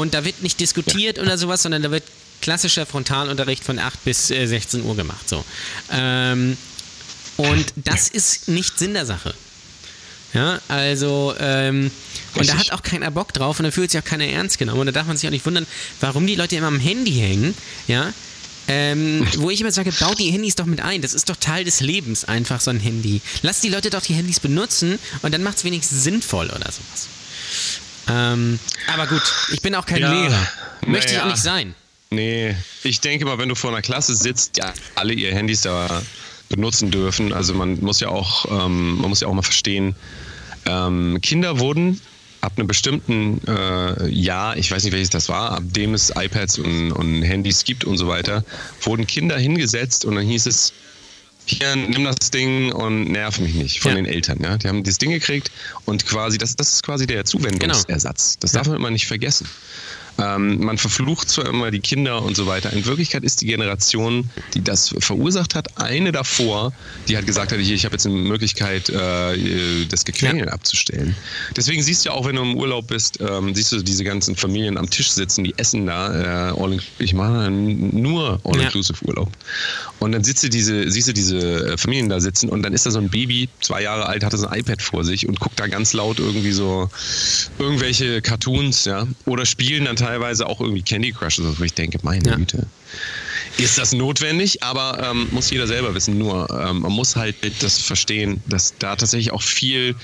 Und da wird nicht diskutiert oder sowas, sondern da wird klassischer Frontalunterricht von 8 bis äh, 16 Uhr gemacht. So. Ähm, und das ist nicht Sinn der Sache. Ja, also, ähm, und da hat auch keiner Bock drauf und da fühlt sich auch keiner ernst genommen. Und da darf man sich auch nicht wundern, warum die Leute immer am Handy hängen, ja. Ähm, wo ich immer sage, baut die Handys doch mit ein. Das ist doch Teil des Lebens, einfach so ein Handy. Lass die Leute doch die Handys benutzen und dann macht es wenigstens sinnvoll oder sowas. Ähm, aber gut, ich bin auch kein Ja, Lehrer. Möchte ich naja. auch nicht sein. Nee, ich denke mal, wenn du vor einer Klasse sitzt, ja, alle ihr Handys da benutzen dürfen. Also man muss ja auch, ähm, man muss ja auch mal verstehen, ähm, Kinder wurden ab einem bestimmten äh, Jahr, ich weiß nicht welches das war, ab dem es iPads und, und Handys gibt und so weiter, wurden Kinder hingesetzt und dann hieß es, hier, nimm das Ding und nerv mich nicht von Ja. den Eltern. Ja? Die haben dieses Ding gekriegt und quasi, das, das ist quasi der Zuwendungsersatz. Das darf man immer nicht vergessen. Ähm, man verflucht zwar immer die Kinder und so weiter. In Wirklichkeit ist die Generation, die das verursacht hat, eine davor, die hat gesagt hat, hier, ich habe jetzt eine Möglichkeit, äh, das Gequengel abzustellen. Deswegen siehst du ja auch, wenn du im Urlaub bist, ähm, siehst du diese ganzen Familien am Tisch sitzen, die essen da. Äh, all, ich mache nur All-Inclusive-Urlaub. Und dann sitzt du diese, siehst du diese äh, Familien da sitzen und dann ist da so ein Baby, zwei Jahre alt, hat so ein iPad vor sich und guckt da ganz laut irgendwie so irgendwelche Cartoons, ja. Oder spielen dann teilweise auch irgendwie Candy Crush, oder so, wo ich denke, meine Ja. Güte. Ist das notwendig? Aber ähm, muss jeder selber wissen. Nur ähm, man muss halt das verstehen, dass da tatsächlich auch viel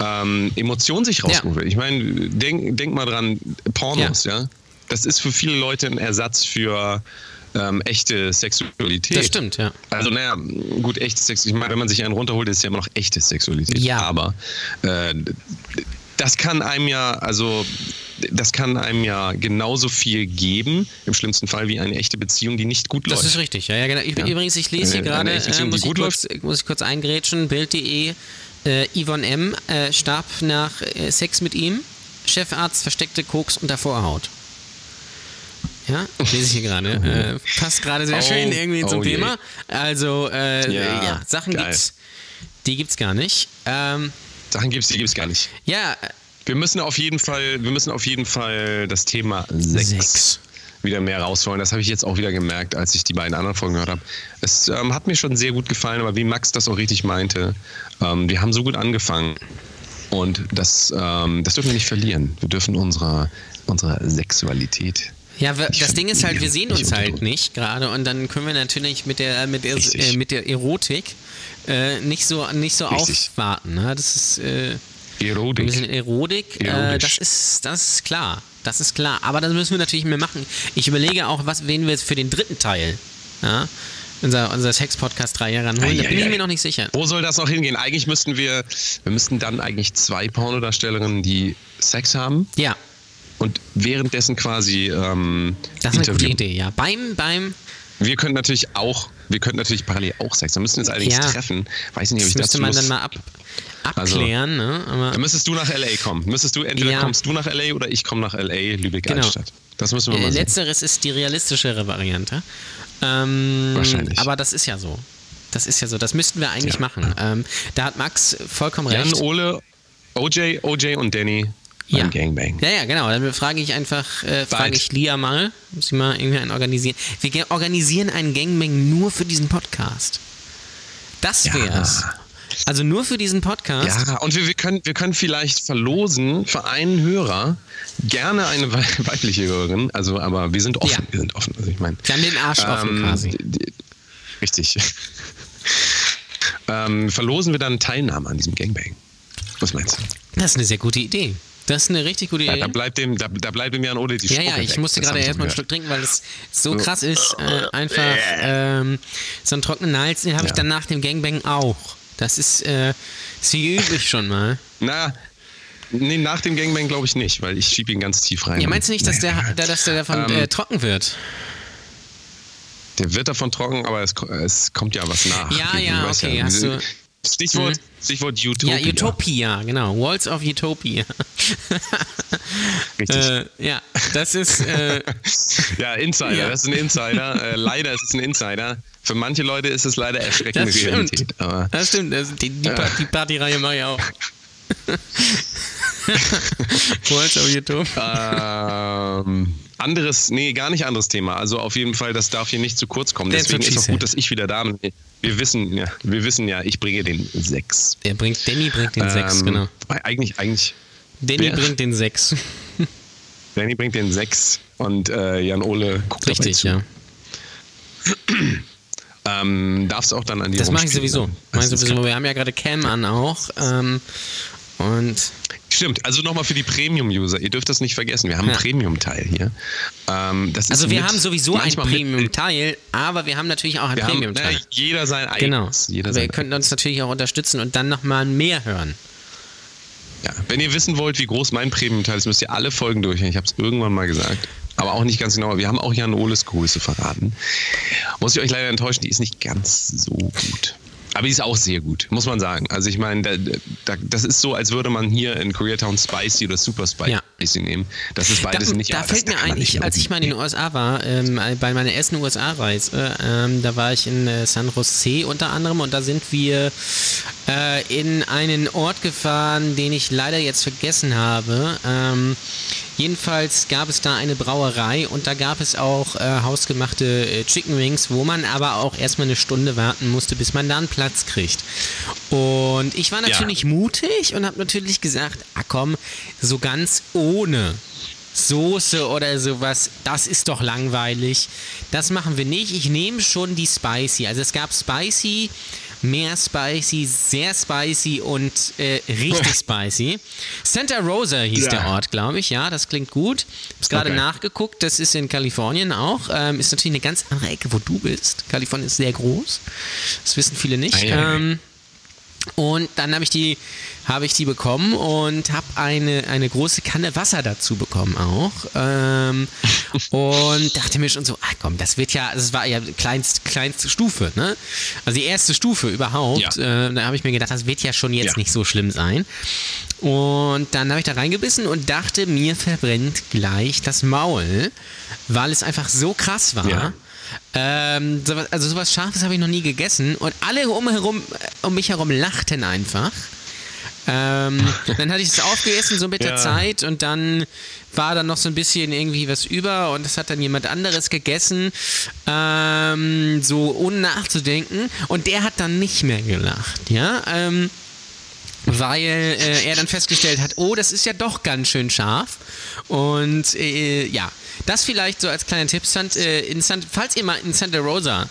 ähm, Emotion sich rausgeholt wird. Ich meine, denk, denk mal dran, Pornos, ja. Das ist für viele Leute ein Ersatz für ähm, echte Sexualität. Das stimmt, ja. Also, naja, gut, echte Sexualität. Ich meine, wenn man sich einen runterholt, ist es ja immer noch echte Sexualität. Ja. Aber äh, das kann einem ja, also, das kann einem ja genauso viel geben, im schlimmsten Fall, wie eine echte Beziehung, die nicht gut Das läuft. ist richtig, ja, ja genau. Ich, Ja. Übrigens, ich lese hier gerade, äh, muss, ich kurz, muss ich kurz eingrätschen, Bild.de, äh, Yvonne M. Äh, starb nach äh, Sex mit ihm, Chefarzt versteckte Koks unter Vorhaut. Ja, lese ich hier gerade. Äh, passt gerade sehr Oh, schön irgendwie zum oh. Thema. Also, äh, Ja, ja, Sachen geil. gibt's, die gibt's gar nicht. Ähm, Sachen gibt's, die gibt's gar nicht. ja, Wir müssen auf jeden Fall, wir müssen auf jeden Fall das Thema Sex, Sex. wieder mehr rausholen. Das habe ich jetzt auch wieder gemerkt, als ich die beiden anderen Folgen gehört habe. Es ähm, hat mir schon sehr gut gefallen, aber wie Max das auch richtig meinte, ähm, wir haben so gut angefangen. Und das, ähm, das dürfen wir nicht verlieren. Wir dürfen unsere, unsere Sexualität. Ja, wir, das Ding ist halt, wir sehen uns halt nicht gerade und dann können wir natürlich mit der mit der, äh, mit der Erotik äh, nicht so nicht so Richtig. aufwarten. Ne? Das ist äh, ein Erotik. bisschen Erotik. Äh, das ist das ist klar, das ist klar. Aber das müssen wir natürlich mehr machen. Ich überlege auch, was wen wir jetzt für den dritten Teil, ja, unser unser Sex-Podcast drei Jahre ranholen. Da bin ich Eieiei. mir noch nicht sicher. Wo soll das noch hingehen? Eigentlich müssten wir, wir müssten dann eigentlich zwei Pornodarstellerinnen, die Sex haben Ja, und währenddessen quasi ähm, das ist eine gute. Idee. Ja, beim beim Wir könnten natürlich auch, wir könnten natürlich parallel auch Sex. Da müssen wir uns allerdings Ja. treffen. Weiß nicht, ob das ich müsste dazu man Lust- dann mal ab, Also, abklären. ne? Aber Da müsstest du nach LA kommen. Müsstest du, entweder Ja. kommst du nach LA oder ich komme nach LA, Lübeck Genau. Das müssen wir Äh, mal sehen. Letzteres ist die realistischere Variante. Ähm, Wahrscheinlich. Aber das ist ja so. Das ist ja so. Das müssten wir eigentlich Ja. machen. Ähm, da hat Max vollkommen Jan, recht. Ole, OJ, OJ und Danny Ja. Gangbang. Ja, ja, genau. Dann frage ich einfach, äh, frage ich Lia mal, muss ich mal irgendwie einen organisieren. Wir organisieren einen Gangbang nur für diesen Podcast. Das Ja. Also nur für diesen Podcast. Ja, und wir, wir, können, wir können vielleicht verlosen für einen Hörer gerne eine wei- weibliche Hörerin. Also, aber wir sind offen. Ja. Wir sind offen. Also ich meine. Wir haben den Arsch offen quasi. Richtig. ähm, verlosen wir dann Teilnahme an diesem Gangbang. Was meinst du? Das ist eine sehr gute Idee. Das ist eine richtig gute Ja, Idee. da bleibt dem, da, da bleibt dem Jan Ole die Ja, ja, Spucke ich weg. musste Das gerade ich erstmal gehört. Schluck trinken, weil es so krass ist. Äh, einfach ähm, so einen trockenen Hals, den habe ich Ja. dann nach dem Gangbang auch. Das ist, äh, ist wie üblich schon mal. Na, Nee, nach dem Gangbang glaube ich nicht, weil ich schiebe ihn ganz tief rein. Ja, meinst du nicht, dass der, der, dass der davon Ähm, äh, trocken wird? Der wird davon trocken, aber es, es kommt ja was nach. Ja, ja, okay, hast du- Stichwort, Mhm. Stichwort Utopia. Ja, Utopia, genau. Walls of Utopia. Richtig. äh, ja, das ist. Äh, Ja, Insider, Ja. das ist ein Insider. äh, leider ist es ein Insider. Für manche Leute ist es leider erschreckende das stimmt. Realität. Aber Das stimmt. Das, die, die, die Partyreihe mache ich auch. Walls of Utopia. ähm, anderes, nee, gar nicht anderes Thema. Also auf jeden Fall, das darf hier nicht zu kurz kommen. That's Deswegen ist auch gut, dass ich wieder da bin. Wir wissen ja, wir wissen ja, ich bringe den 6. Der bringt, Danny bringt den 6, genau. Eigentlich, eigentlich, Danny wer? bringt den 6. Danny bringt den 6 und äh, Jan Ole guckt Richtig, ja. Ähm, darfst auch dann an die Das mache ich sowieso. ne? Mach ich sowieso. Wir haben ja gerade Cam an auch. Ähm, und Stimmt, also nochmal für die Premium-User, ihr dürft das nicht vergessen, wir haben Ja. einen Premium-Teil hier. Ähm, also wir haben sowieso ein manchmal mit- Premium-Teil, aber wir haben natürlich auch ein Wir haben, Premium-Teil. na, jeder sein Genau. eigenes. Jeder Aber sein ihr könnt uns natürlich auch unterstützen und dann nochmal mehr hören. Ja, wenn ihr wissen wollt, wie groß mein Premium-Teil ist, müsst ihr alle Folgen durchhören. Ich habe es irgendwann mal gesagt. Aber auch nicht ganz genau. Wir haben auch Jan Oles Größe verraten. Muss ich euch leider enttäuschen, die ist nicht ganz so gut. Aber die ist auch sehr gut, muss man sagen. Also ich meine, da, da, das ist so, als würde man hier in Koreatown Spicy oder Super Spicy Ja. nehmen. Das ist Da, beides nicht. da ja, das fällt mir ein, nicht ich, als ich mal in den USA war, ähm, bei meiner ersten USA-Reise, ähm, da war ich in äh, San Jose unter anderem und da sind wir äh, in einen Ort gefahren, den ich leider jetzt vergessen habe. Ähm, jedenfalls gab es da eine Brauerei und da gab es auch äh, hausgemachte äh, Chicken Wings, wo man aber auch erstmal eine Stunde warten musste, bis man da einen Platz kriegt. Und ich war natürlich mutig und habe natürlich gesagt, ah komm, so ganz ohne Soße oder sowas, das ist doch langweilig. Das machen wir nicht. Ich nehme schon die Spicy. Also es gab Spicy, mehr Spicy, sehr Spicy und äh, richtig Spicy. Santa Rosa hieß Ja. der Ort, glaube ich. Ja, das klingt gut. Hab's gerade Okay. nachgeguckt. Das ist in Kalifornien auch. Ähm, ist natürlich eine ganz andere Ecke, wo du bist. Kalifornien ist sehr groß. Das wissen viele nicht. Ah, ja. Ähm, und dann habe ich die habe ich die bekommen und habe eine, eine große Kanne Wasser dazu bekommen auch. Ähm, und dachte mir schon so, ach komm, das wird ja, das war ja kleinst, kleinste Stufe, ne? Also die erste Stufe überhaupt. Ja. Äh, da habe ich mir gedacht, das wird ja schon jetzt Ja. nicht so schlimm sein. Und dann habe ich da reingebissen und dachte, mir verbrennt gleich das Maul, weil es einfach so krass war. Ja. Ähm, sowas, also sowas Scharfes habe ich noch nie gegessen und alle um, herum, um mich herum lachten einfach. Ähm, dann hatte ich es aufgegessen, so mit der Ja. Zeit und dann war da noch so ein bisschen irgendwie was über und das hat dann jemand anderes gegessen, ähm, so ohne nachzudenken und der hat dann nicht mehr gelacht, ja, ähm, weil äh, er dann festgestellt hat, oh, das ist ja doch ganz schön scharf und äh, ja, das vielleicht so als kleiner Tipp, Sant, äh, in Sant, falls ihr mal in Santa Rosa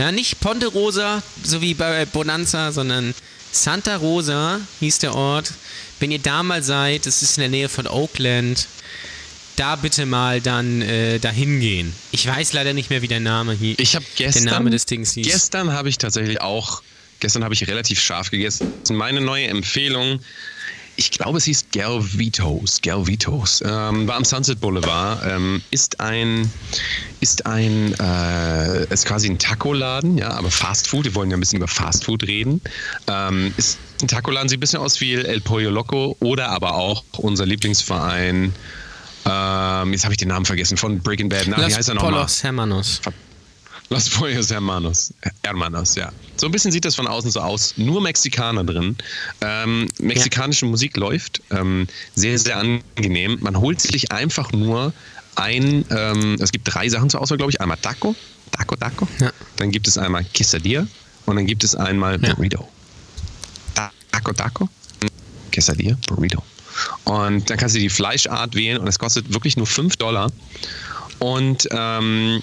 ja, nicht Ponte Rosa, so wie bei Bonanza, sondern Santa Rosa hieß der Ort. Wenn ihr da mal seid, das ist in der Nähe von Oakland, da bitte mal dann äh, dahin gehen. Ich weiß leider nicht mehr, wie der Name hieß. Ich habe gestern, Der Name des Dings hieß. gestern habe ich tatsächlich auch, gestern habe ich relativ scharf gegessen. Meine neue Empfehlung, ich glaube es hieß Gervitos, Gervitos, ähm, war am Sunset Boulevard, ähm, ist ein, ist ein, äh, ist quasi ein Taco-Laden, ja, aber Fast Food, wir wollen ja ein bisschen über Fast Food reden, ähm, ist ein Taco-Laden, sieht ein bisschen aus wie El Pollo Loco oder aber auch unser Lieblingsverein, ähm, jetzt habe ich den Namen vergessen, von Breaking Bad, na, wie heißt er nochmal? Polos Hermanos. Los Pollos Hermanos. Hermanos, ja. So ein bisschen sieht das von außen so aus. Nur Mexikaner drin. Ähm, mexikanische Musik läuft. Ähm, sehr, sehr angenehm. Man holt sich einfach nur ein, ähm, es gibt drei Sachen zur Auswahl, glaube ich. Einmal Taco, Taco, Taco. Ja. Dann gibt es einmal Quesadilla und dann gibt es einmal Ja. Burrito. Taco, Taco, Quesadilla, Burrito. Und dann kannst du die Fleischart wählen und es kostet wirklich nur 5 Dollar. Und ähm,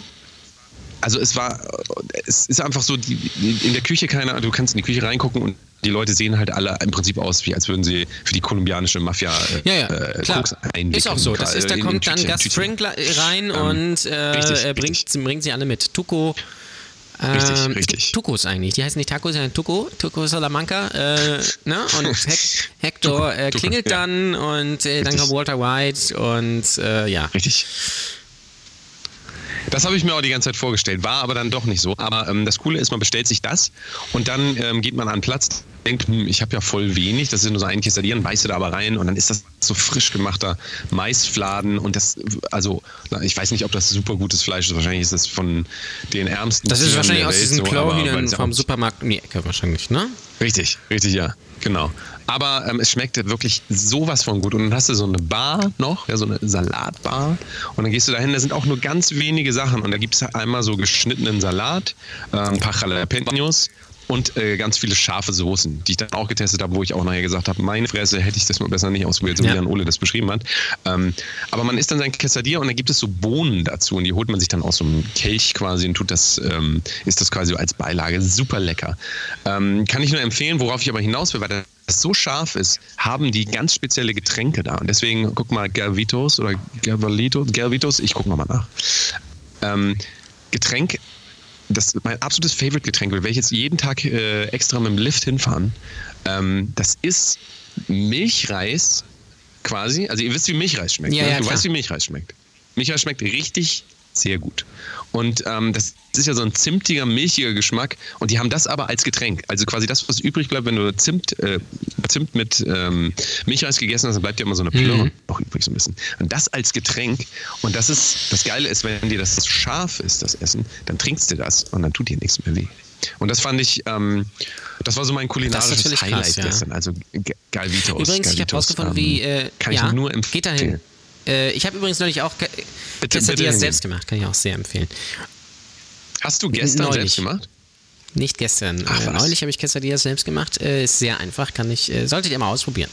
also es war, es ist einfach so, die, in der Küche keiner, du kannst in die Küche reingucken und die Leute sehen halt alle im Prinzip aus, wie als würden sie für die kolumbianische Mafia äh, Ja, ja, äh, klar. Koks einwickeln. Ist auch so. Das ist, da kommt dann Tütchen. Frank rein Ähm, und äh, richtig, er bringt, bringt sie alle mit. Tuco Richtig, Ähm, richtig. gibt Tukos eigentlich. Die heißen nicht Tacos, sondern Tuko. Tuko Salamanca. Äh, ne? Und Hec Hector äh, Tuco, klingelt dann und äh, dann Richtig. kommt Walter White und äh, ja. Richtig. Das habe ich mir auch die ganze Zeit vorgestellt, war aber dann doch nicht so. Aber ähm, das Coole ist, man bestellt sich das und dann ähm, geht man an den Platz, denkt, hm, ich habe ja voll wenig, das sind nur so ein Quesadilla, beißt du da aber rein und dann ist das so frisch gemachter Maisfladen und das, also ich weiß nicht, ob das super gutes Fleisch ist, wahrscheinlich ist das von den ärmsten Das ist wahrscheinlich aus diesen so, Klauhühnern vom Supermarkt um die Ecke wahrscheinlich, ne? Richtig, richtig, ja, genau. Aber ähm, es schmeckte wirklich sowas von gut. Und dann hast du so eine Bar noch, ja, so eine Salatbar. Und dann gehst du dahin, da sind auch nur ganz wenige Sachen. Und da gibt es einmal so geschnittenen Salat, äh, ein paar Jalapenos und äh, ganz viele scharfe Soßen, die ich dann auch getestet habe, wo ich auch nachher gesagt habe, meine Fresse, hätte ich das mal besser nicht ausprobiert, so Ja. wie dann Ole das beschrieben hat. Ähm, aber man isst dann sein Quesadilla und dann gibt es so Bohnen dazu und die holt man sich dann aus so einem Kelch quasi und tut das, ähm, ist das quasi als Beilage. Super lecker. Ähm, kann ich nur empfehlen, worauf ich aber hinaus will, weil das so scharf ist, haben die ganz spezielle Getränke da. Und deswegen, guck mal, Gervitos oder Gervalitos, Gervitos, ich guck noch mal nach. Ähm, Getränk, das mein absolutes Favorite-Getränk, will ich jetzt jeden Tag äh, extra mit dem Lift hinfahren. Ähm, das ist Milchreis quasi. Also ihr wisst, wie Milchreis schmeckt. Ja, ne? ja, du klar. weißt, wie Milchreis schmeckt. Milchreis schmeckt richtig sehr gut. Und ähm, das ist ja so ein zimtiger, milchiger Geschmack. Und die haben das aber als Getränk. Also quasi das, was übrig bleibt, wenn du Zimt, äh, Zimt mit ähm, Milchreis gegessen hast, dann bleibt ja immer so eine Plörre Mhm. noch übrig so ein bisschen. Und das als Getränk. Und das ist, das Geile ist, wenn dir das scharf ist, das Essen, dann trinkst du das und dann tut dir nichts mehr weh. Und das fand ich, ähm, das war so mein kulinarisches natürlich krass, Highlight ja. gestern. Also Ge- Galvitos. Übrigens, ich habe Galvitos, rausgefunden, ähm, wie. Äh, Kann ich ja, nur empfehlen. Geht dahin. Äh, ich habe übrigens neulich auch bitte Quesadillas selbst gemacht, kann ich auch sehr empfehlen. Hast du gestern Neulich. selbst gemacht? Nicht gestern. Ach, äh, neulich habe ich Quesadillas selbst gemacht. Äh, ist sehr einfach, kann ich, äh, solltet ihr mal ausprobieren.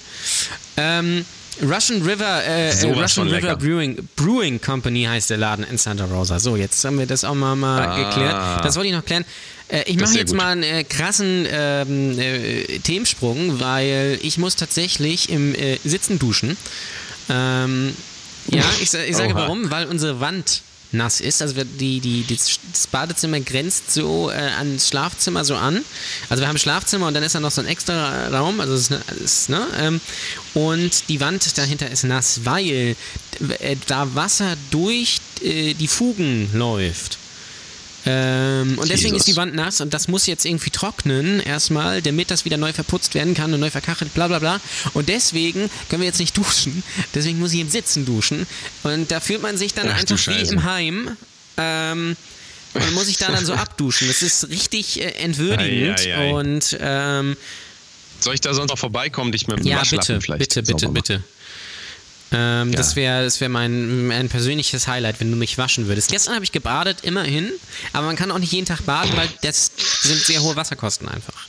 Ähm, Russian River, äh, äh, Sowas Russian River. Brewing, Brewing Company heißt der Laden in Santa Rosa. So, jetzt haben wir das auch mal, mal Ah. geklärt. Das wollte ich noch klären. Äh, ich mache jetzt gut. mal einen äh, krassen ähm, äh, Themensprung, weil ich muss tatsächlich im Sitzen duschen. Ähm, ja, ich, ich sage Oha. warum, weil unsere Wand nass ist. Also wir, die, die, das, Badezimmer grenzt so äh, ans Schlafzimmer so an. Also wir haben Schlafzimmer und dann ist da noch so ein extra Raum. Also ist, ist, ne, ähm, und die Wand dahinter ist nass, weil äh, da Wasser durch äh, die Fugen läuft. Ähm, und deswegen Jesus. ist die Wand nass und das muss jetzt irgendwie trocknen erstmal, damit das wieder neu verputzt werden kann und neu verkachelt, bla bla bla. Und deswegen können wir jetzt nicht duschen. Deswegen muss ich im Sitzen duschen. Und da fühlt man sich dann Ach, einfach wie im Heim. Ähm, und muss ich da dann so abduschen. Das ist richtig äh, entwürdigend. Ei, ei, ei. Und ähm, Soll ich da sonst noch vorbeikommen, dich mit dem ja, Waschlappen bitte, vielleicht bitte, bitte, bitte. Ähm, Ja. Das wäre das wär mein, mein persönliches Highlight, wenn du mich waschen würdest. Gestern habe ich gebadet, immerhin, aber man kann auch nicht jeden Tag baden, weil das sind sehr hohe Wasserkosten einfach.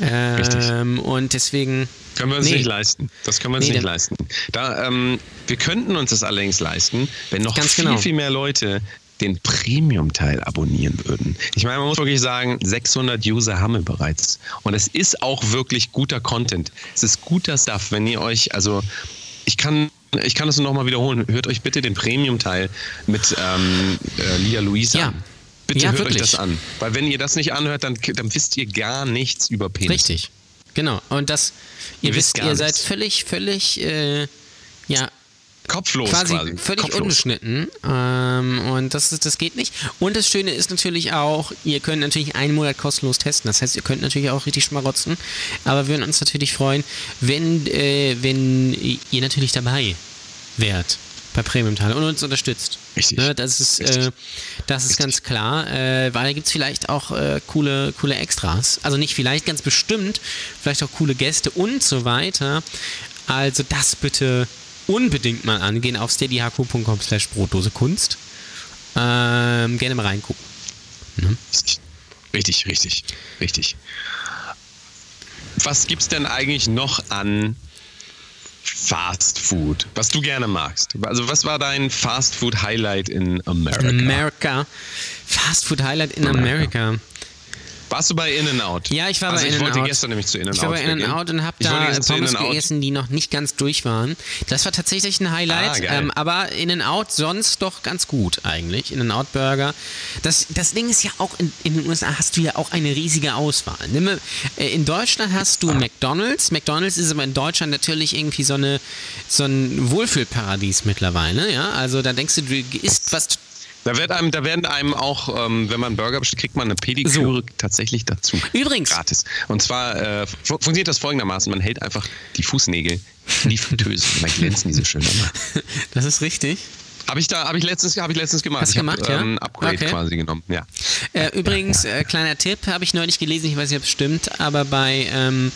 Ähm, und deswegen. Können wir uns Nee. nicht leisten. Das können wir uns Nee, nicht leisten. Da, ähm, wir könnten uns das allerdings leisten, wenn noch viel, genau. viel mehr Leute den Premium-Teil abonnieren würden. Ich meine, man muss wirklich sagen, 600 User haben wir bereits. Und es ist auch wirklich guter Content. Es ist guter Stuff, wenn ihr euch, also ich kann, ich kann das nur nochmal wiederholen. Hört euch bitte den Premium-Teil mit ähm, äh, Lia Louise Ja. an. Bitte Ja, hört wirklich. euch das an. Weil wenn ihr das nicht anhört, dann, dann wisst ihr gar nichts über Penis. Richtig. Genau. Und das, ihr, Ihr wisst wisst, ihr seid völlig, völlig, äh, ja, Kopflos quasi, quasi. völlig Kopflos. unbeschnitten. Ähm, und das, ist, das geht nicht. Und das Schöne ist natürlich auch, ihr könnt natürlich einen Monat kostenlos testen. Das heißt, ihr könnt natürlich auch richtig schmarotzen. Aber wir würden uns natürlich freuen, wenn, äh, wenn ihr natürlich dabei wärt bei Premium Teil und uns unterstützt. Richtig. Ne, das ist, äh, das ist Richtig. ganz klar, äh, weil da gibt es vielleicht auch äh, coole, coole Extras. Also nicht vielleicht, ganz bestimmt, vielleicht auch coole Gäste und so weiter. Also das bitte unbedingt mal angehen auf steadyhq.com slash Brotdose Kunst. Ähm, gerne mal reingucken. Richtig, richtig, richtig. Was gibt's denn eigentlich noch an Fast Food, was du gerne magst? Also was war dein Fast Food Highlight in America? America. Fast Food Highlight in America. Warst du bei In-N-Out? Ja, ich war also bei Ich wollte In-N-Out. gestern nämlich zu In-N-Out. Ich war bei. In-N-Out und habe da Pommes In-N-Out. gegessen, die noch nicht ganz durch waren. Das war tatsächlich ein Highlight, Ah, ähm, aber In-N-Out sonst doch ganz gut eigentlich. In-N-Out Burger. Das, das Ding ist ja auch, in, in den USA hast du ja auch eine riesige Auswahl. Nimm, äh, in Deutschland hast du McDonalds. McDonalds ist aber in Deutschland natürlich irgendwie so, eine, so ein Wohlfühlparadies mittlerweile. Ja? Also da denkst du, du isst was Da, wird einem, da werden einem auch, ähm, wenn man Burger bestellt, kriegt man eine Pediküre tatsächlich dazu. Übrigens. Gratis. Und zwar äh, fu- funktioniert das folgendermaßen: Man hält einfach die Fußnägel in die Fritteuse. Dann glänzen die so schön. Das ist richtig. Habe ich da, habe ich letztens, habe ich letztens gemacht. Hast ich gemacht, habe ja? ähm, Upgrade Okay. quasi genommen. Ja. Äh, übrigens, äh, kleiner Tipp, habe ich neulich gelesen, ich weiß nicht, ob es stimmt, aber bei ähm,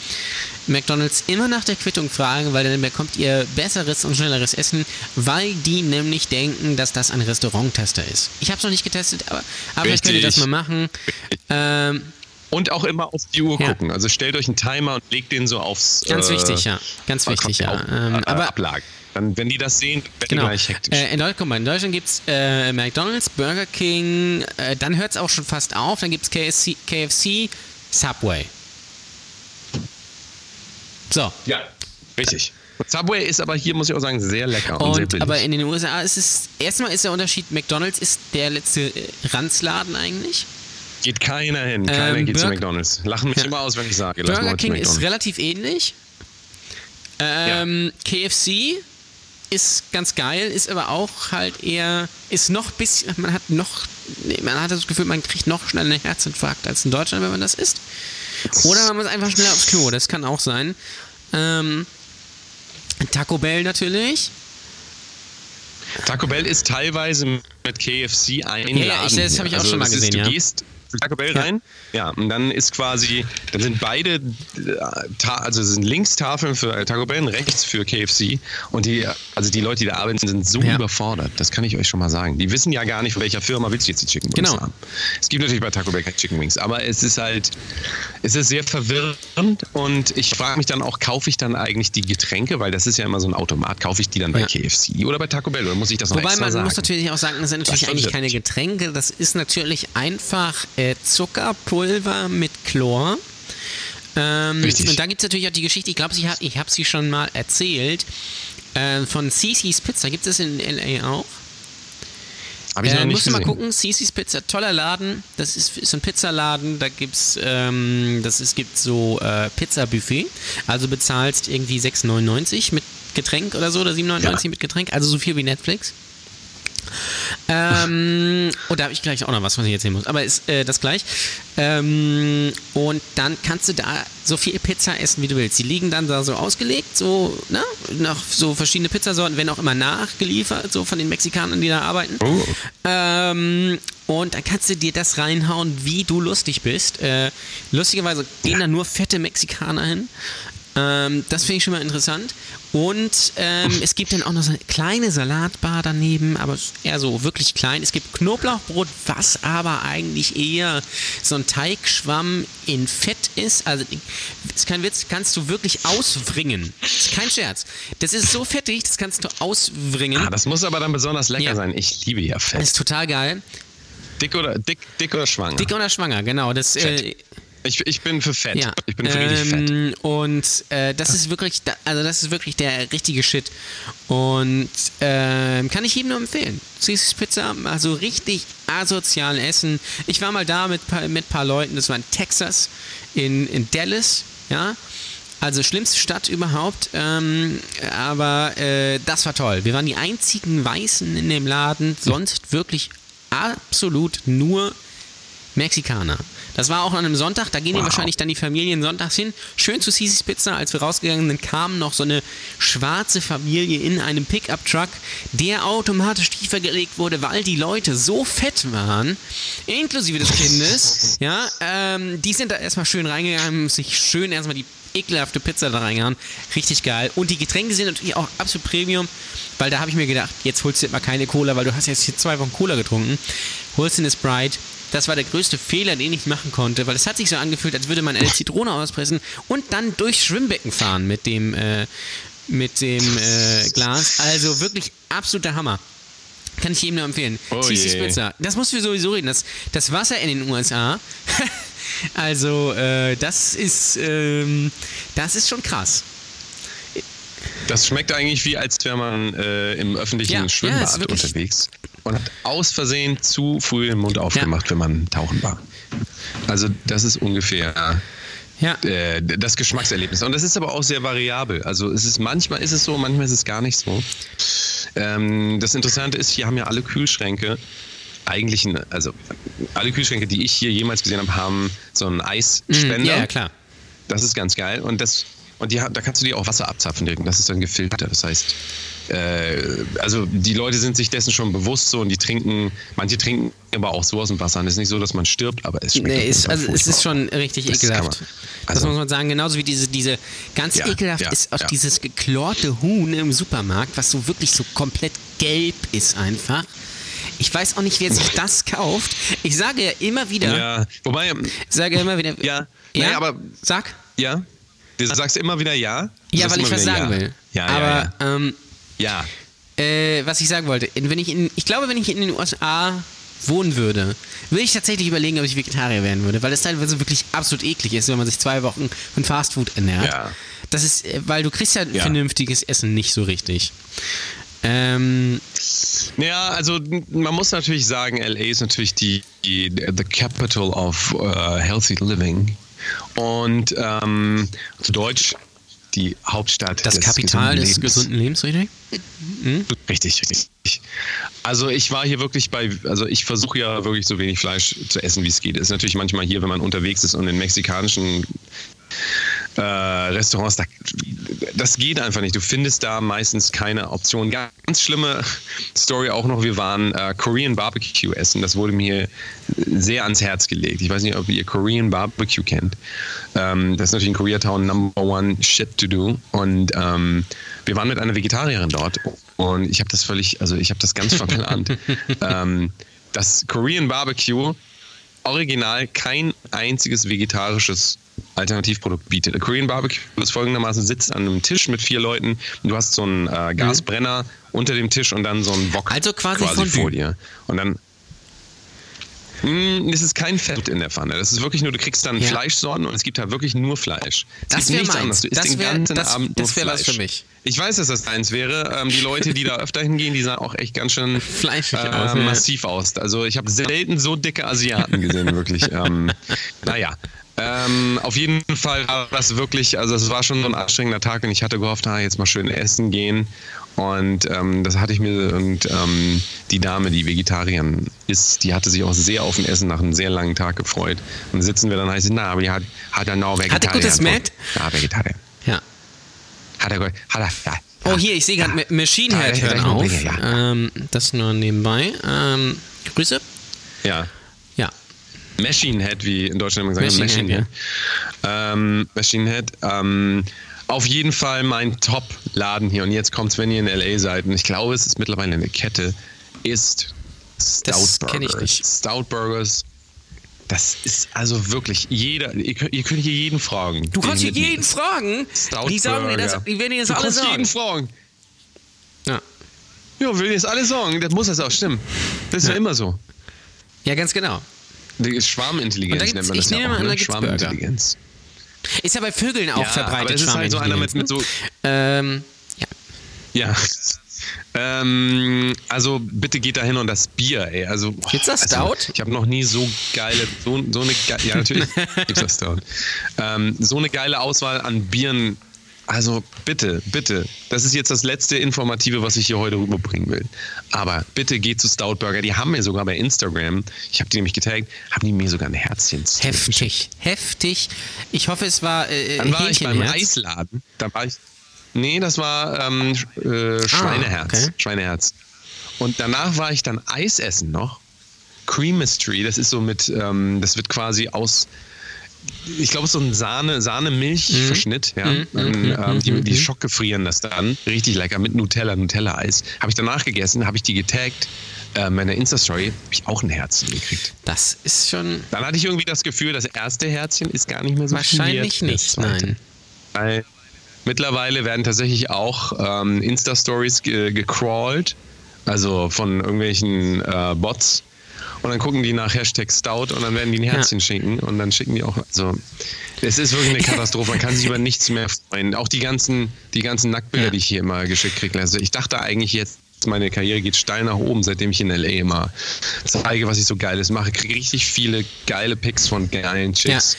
McDonalds immer nach der Quittung fragen, weil dann bekommt ihr besseres und schnelleres Essen, weil die nämlich denken, dass das ein Restauranttester ist. Ich habe es noch nicht getestet, aber, aber vielleicht könnt ihr das mal machen. Ähm, Und auch immer auf die Uhr Ja. gucken. Also stellt euch einen Timer und legt den so aufs. ganz äh, wichtig, ja. Ganz wichtig, ja. Auf, Ähm, äh, aber Ablage. Dann, wenn die das sehen, werden die Genau. gleich hektisch. Äh, in, Deutschland, guck mal, in Deutschland gibt es äh, McDonalds, Burger King, äh, dann hört es auch schon fast auf, dann gibt es KFC, KFC, Subway. So. ja, richtig. Subway ist aber hier, muss ich auch sagen, sehr lecker und, sehr Und, billig. aber in den USA ist es, erstmal ist der Unterschied, McDonalds ist der letzte äh, Ranzladen eigentlich. Geht keiner hin. Keiner Ähm, geht zu Burger- McDonalds. Lachen mich Ja. immer aus, wenn ich sage, Burger zu King ist relativ ähnlich. Ähm, KFC ist ganz geil, ist aber auch halt eher, ist noch bisschen, man hat noch, man hat das Gefühl, man kriegt noch schneller einen Herzinfarkt als in Deutschland, wenn man das isst. Oder man muss einfach schneller aufs Klo, das kann auch sein. Ähm, Taco Bell natürlich. Taco Bell ist teilweise mit KFC ein Ja, ja, ich- das hier. hab ich auch also schon mal gesehen, Ist, du ja. gehst Taco Bell rein, ja, und dann ist quasi, dann sind beide, äh, also sind links Tafeln für Taco Bell und rechts für KFC und die, also die Leute, die da arbeiten, sind so Ja. überfordert. Das kann ich euch schon mal sagen. Die wissen ja gar nicht, von welcher Firma willst du jetzt die Chicken Wings Genau. haben. Es gibt natürlich bei Taco Bell keine Chicken Wings, aber es ist halt, es ist sehr verwirrend und ich frage mich dann auch, kaufe ich dann eigentlich die Getränke, weil das ist ja immer so ein Automat, kaufe ich die dann bei Ja. KFC oder bei Taco Bell oder muss ich das noch Wobei extra man sagen? muss natürlich auch sagen, das sind natürlich Das eigentlich keine. Getränke, das ist natürlich einfach äh, Zuckerpulver mit Chlor. Ähm, Richtig. und da gibt es natürlich auch die Geschichte, ich glaube, ich habe ich hab sie schon mal erzählt, äh, von Cece's Pizza. Gibt es in L.A. auch? Habe ich noch Äh, nicht musst du mal gesehen. gucken, Cece's Pizza, toller Laden. Das ist, ist so ein Pizzaladen, da gibt's, ähm, das ist, gibt so äh, Pizza-Buffet. Also bezahlst irgendwie 6,99 mit Getränk oder so, oder 7,99 Ja. mit Getränk, also so viel wie Netflix. Ähm, und da habe ich gleich auch noch was, was ich erzählen muss. Aber ist äh, das gleich. Ähm, und dann kannst du da so viel Pizza essen, wie du willst. Die liegen dann da so ausgelegt, so, ne? Noch so verschiedene Pizzasorten, werden auch immer nachgeliefert, so von den Mexikanern, die da arbeiten. Oh. Ähm, und dann kannst du dir das reinhauen, wie du lustig bist. Äh, lustigerweise gehen da nur fette Mexikaner hin. Ähm, das finde ich schon mal interessant. Und ähm, es gibt dann auch noch so eine kleine Salatbar daneben, aber eher so wirklich klein. Es gibt Knoblauchbrot, was aber eigentlich eher so ein Teigschwamm in Fett ist. Also, das ist kein Witz, kannst du wirklich auswringen. Das ist kein Scherz. Das ist so fettig, das kannst du auswringen. Ah, das muss aber dann besonders lecker Ja. sein. Ich liebe ja Das Fett. ist total geil. Dick oder, dick, dick oder schwanger? Dick oder schwanger, genau. Das, äh, Ich, ich bin für Fett. ja. Ich bin für richtig fett. ähm, Und äh, das ist wirklich, also das ist wirklich der richtige Shit. Und ähm, kann ich jedem nur empfehlen. Cece's Pizza, also richtig asozial essen. Ich war mal da mit mit paar Leuten, das war in Texas, in, in Dallas, ja. Also schlimmste Stadt überhaupt, ähm, aber äh, das war toll. Wir waren die einzigen Weißen in dem Laden, sonst wirklich absolut nur Mexikaner. Das war auch an einem Sonntag, da gehen die Wow. wahrscheinlich dann die Familien sonntags hin. Schön zu Cece's Pizza, als wir rausgegangen sind, kam noch so eine schwarze Familie in einem Pickup-Truck, der automatisch tiefer gelegt wurde, weil die Leute so fett waren, inklusive des Kindes. Ja, ähm, die sind da erstmal schön reingegangen, sich schön erstmal die ekelhafte Pizza da reingehauen. Richtig geil. Und die Getränke sind natürlich auch absolut Premium, weil da habe ich mir gedacht, jetzt holst du jetzt mal keine Cola, weil du hast jetzt hier zwei Wochen Cola getrunken. Holst du eine Sprite. Das war der größte Fehler, den ich machen konnte, weil es hat sich so angefühlt, als würde man eine Zitrone auspressen und dann durchs Schwimmbecken fahren mit dem, äh, mit dem äh, Glas. Also wirklich absoluter Hammer. Kann ich jedem nur empfehlen. Oh je. Pizza. Das musst du sowieso reden. Das, das Wasser in den USA Also, äh, das ist, ähm, das ist schon krass. Das schmeckt eigentlich wie, als wäre man äh, im öffentlichen Ja, ja, Schwimmbad wirklich- unterwegs und hat aus Versehen zu früh den Mund aufgemacht, wenn man tauchen war. Also das ist ungefähr Ja. äh, das Geschmackserlebnis. Und das ist aber auch sehr variabel. Also es ist manchmal ist es so, manchmal ist es gar nicht so. Ähm, das Interessante ist, hier haben ja alle Kühlschränke eigentlich, ein, also alle Kühlschränke, die ich hier jemals gesehen habe, haben so einen Eisspender. Mhm, Ja, ja, klar. Das ist ganz geil. Und das und die, da kannst du dir auch Wasser abzapfen direkt. Das ist dann gefiltert. Das heißt, äh, also die Leute sind sich dessen schon bewusst so und die trinken, manche trinken aber auch so aus dem Wasser. Und es ist nicht so, dass man stirbt, aber es schmeckt. Nee, ist, also es ist schon richtig Das ekelhaft. man- das also- muss man sagen, genauso wie diese, diese ganz Ja, ekelhaft ja, ist auch ja. dieses geklorte Huhn im Supermarkt, was so wirklich so komplett gelb ist einfach. Ich weiß auch nicht, wer sich das kauft. Ich sage ja immer wieder, Ja, wobei, ich sage immer wieder, ja, ja, naja, aber sag, ja, du sagst immer wieder ja. Du ja, weil ich was sagen ja. will. Ja, Aber ja, Ähm, ja. äh, was ich sagen wollte, wenn ich in, ich glaube, wenn ich in den USA wohnen würde, würde ich tatsächlich überlegen, ob ich Vegetarier werden würde, weil es teilweise wirklich absolut eklig ist, wenn man sich zwei Wochen von Fastfood ernährt. Ja. Das ist, äh, weil du kriegst ja, Ja. vernünftiges Essen nicht so richtig. Ähm, Ja, also man muss natürlich sagen, LA ist natürlich die, die the capital of uh, healthy living und ähm, zu Deutsch die Hauptstadt das des Kapital gesunden des gesunden Lebens, richtig? Richtig, richtig. Also ich war hier wirklich bei, also ich versuche ja wirklich so wenig Fleisch zu essen, wie es geht. Ist natürlich manchmal hier, wenn man unterwegs ist und in mexikanischen äh, Restaurants, da, das geht einfach nicht. Du findest da meistens keine Option. Ganz schlimme Story auch noch, wir waren äh, Korean Barbecue essen. Das wurde mir sehr ans Herz gelegt. Ich weiß nicht, ob ihr Korean Barbecue kennt. Ähm, das ist natürlich in Koreatown Number One Shit to do. Und ähm, wir waren mit einer Vegetarierin dort und ich habe das völlig, also ich habe das ganz verplant. ähm, das Korean Barbecue original kein einziges vegetarisches Alternativprodukt bietet. Der Korean Barbecue ist folgendermaßen, sitzt an einem Tisch mit vier Leuten du hast so einen äh, Gasbrenner unter dem Tisch und dann so einen Wok Also quasi quasi vor dir. Und dann Mm, Es ist kein Fett in der Pfanne. Das ist wirklich nur, du kriegst dann Ja. Fleischsorten und es gibt da wirklich nur Fleisch. Es Das gibt wär nichts meins. anderes. Du isst Das den wär- ganzen das- Abend nur das was für mich. Ich weiß, dass das deins wäre. Ähm, die Leute, die da öfter hingehen, die sahen auch echt ganz schön Fleischig äh, aus, ja. massiv aus. Also ich habe selten so dicke Asiaten gesehen, wirklich. ähm, naja. Ähm, auf jeden Fall war das wirklich, also es war schon so ein anstrengender Tag und ich hatte gehofft, ah, jetzt mal schön essen gehen. Und ähm, das hatte ich mir und ähm, die Dame, die Vegetarierin ist, die hatte sich auch sehr auf ein Essen nach einem sehr langen Tag gefreut. Und dann sitzen wir dann heißt na, aber die hat, hat er noch Vegetarier. gutes Met? Ja, Vegetarier. Ja. Hat er, gut- hat er, ja. Oh, hier, ich sehe gerade, Ma- Machine Head Ja, ja, auf. ja, ja. Ähm, das nur nebenbei. Ähm, Grüße. Ja. Ja. Machine Head, wie in Deutschland immer gesagt Machine Machine Head, Head. Ähm, Machine Head. Ähm, auf jeden Fall mein Top-Laden hier. Und jetzt kommt's, wenn ihr in LA seid. Und ich glaube, es ist mittlerweile eine Kette. Ist Stout Das kenn ich Burgers. nicht. Stout Burgers. Das ist also wirklich jeder. Ihr könnt, ihr könnt hier jeden fragen. Du kannst hier jeden mitnimmt. fragen. Stout die sagen dir das, die werden dir das du alle kannst sagen. jeden fragen. Ja. Ja, will jetzt alle sagen. Das muss das auch stimmen. Das ist ja, Ja. immer so. ja, ganz genau. Die Schwarmintelligenz nennt man ich das ja nehme auch, an, ne? Schwarmintelligenz. Ist ja bei Vögeln auch Ja, verbreitet. aber es ist halt so einer mit, mit so Ähm, ja. Ja. Ähm, also bitte geht da hin und das Bier, ey. Also, boah, Gibt's das also, Stout? Ich habe noch nie so geile, so, so eine ge ja natürlich gibt's das Stout. Ähm, so eine geile Auswahl an Bieren. Also bitte, bitte. Das ist jetzt das letzte Informative, was ich hier heute rüberbringen will. Aber bitte geht zu Stout Burger. Die haben mir sogar bei Instagram, ich habe die nämlich getaggt, haben die mir sogar ein Herzchen. Heftig, heftig. Ich hoffe, es war äh, Dann war ich beim Hähnchenherz. Eisladen. Da war ich. Nee, das war ähm, äh, Schweineherz. Ah, okay. Schweineherz. Und danach war ich dann Eis essen noch. Cream Mystery, das ist so mit, ähm, das wird quasi aus, ich glaube, so ein Sahne, Sahne-Milch-Verschnitt, ja. Mhm, Dann, mhm, ähm, die, mhm, die schockgefrieren das dann. Richtig lecker mit Nutella, Nutella-Eis. Habe ich danach gegessen, habe ich die getaggt. Äh, meine Insta-Story habe ich auch ein Herzchen gekriegt. Das ist schon Dann hatte ich irgendwie das Gefühl, das erste Herzchen ist gar nicht mehr so wahrscheinlich nicht. Nein. Weil mittlerweile werden tatsächlich auch ähm, Insta-Stories ge gecrawlt, also von irgendwelchen äh, Bots. Und dann gucken die nach Hashtag Stout und dann werden die ein Herzchen schicken und dann schicken die auch, also es ist wirklich eine Katastrophe, man kann sich über nichts mehr freuen. Auch die ganzen, die ganzen Nacktbilder, Ja. die ich hier immer geschickt kriege. Also ich dachte eigentlich jetzt, meine Karriere geht steil nach oben, seitdem ich in L.A. immer zeige, was ich so Geiles mache. Kriege richtig viele geile Pics von geilen Chicks.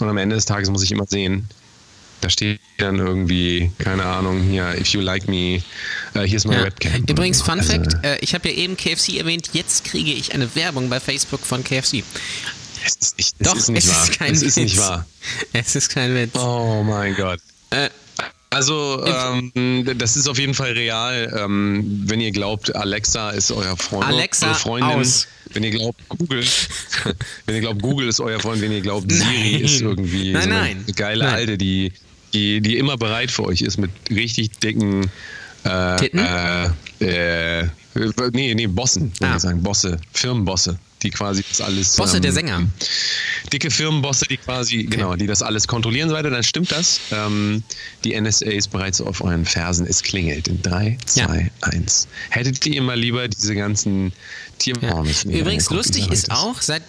Und am Ende des Tages muss ich immer sehen, da steht dann irgendwie, keine Ahnung, hier, if you like me, äh, hier ist mein Ja. Webcam. Übrigens, Fun Also, Fact, äh, ich habe ja eben KFC erwähnt, jetzt kriege ich eine Werbung bei Facebook von KFC. Es ist nicht, es Doch, ist nicht es wahr. ist kein es ist nicht Witz. wahr. Es ist kein Witz. Oh mein Gott. Äh, Also, ähm, das ist auf jeden Fall real. Ähm, wenn ihr glaubt, Alexa ist euer Freund, Alexa, eure Freundin. aus. Wenn ihr glaubt, Google, wenn ihr glaubt, Google ist euer Freund, wenn ihr glaubt, Siri Nein. ist irgendwie Nein, so eine nein. geile. Alte, die, die, die immer bereit für euch ist mit richtig dicken äh, Titten? äh, äh, nee, nee, Bossen, würde Ah. ich sagen. Bosse, Firmenbosse, die quasi das alles. Bosse, ähm, der Sänger. dicke Firmenbosse, die quasi, genau, die das alles kontrollieren und so weiter, dann stimmt das. Ähm, die NSA ist bereits auf euren Fersen. Es klingelt in 3, 2, 1. Hättet ihr mal lieber diese ganzen Tier... Ja. Übrigens, lustig ist auch, seit,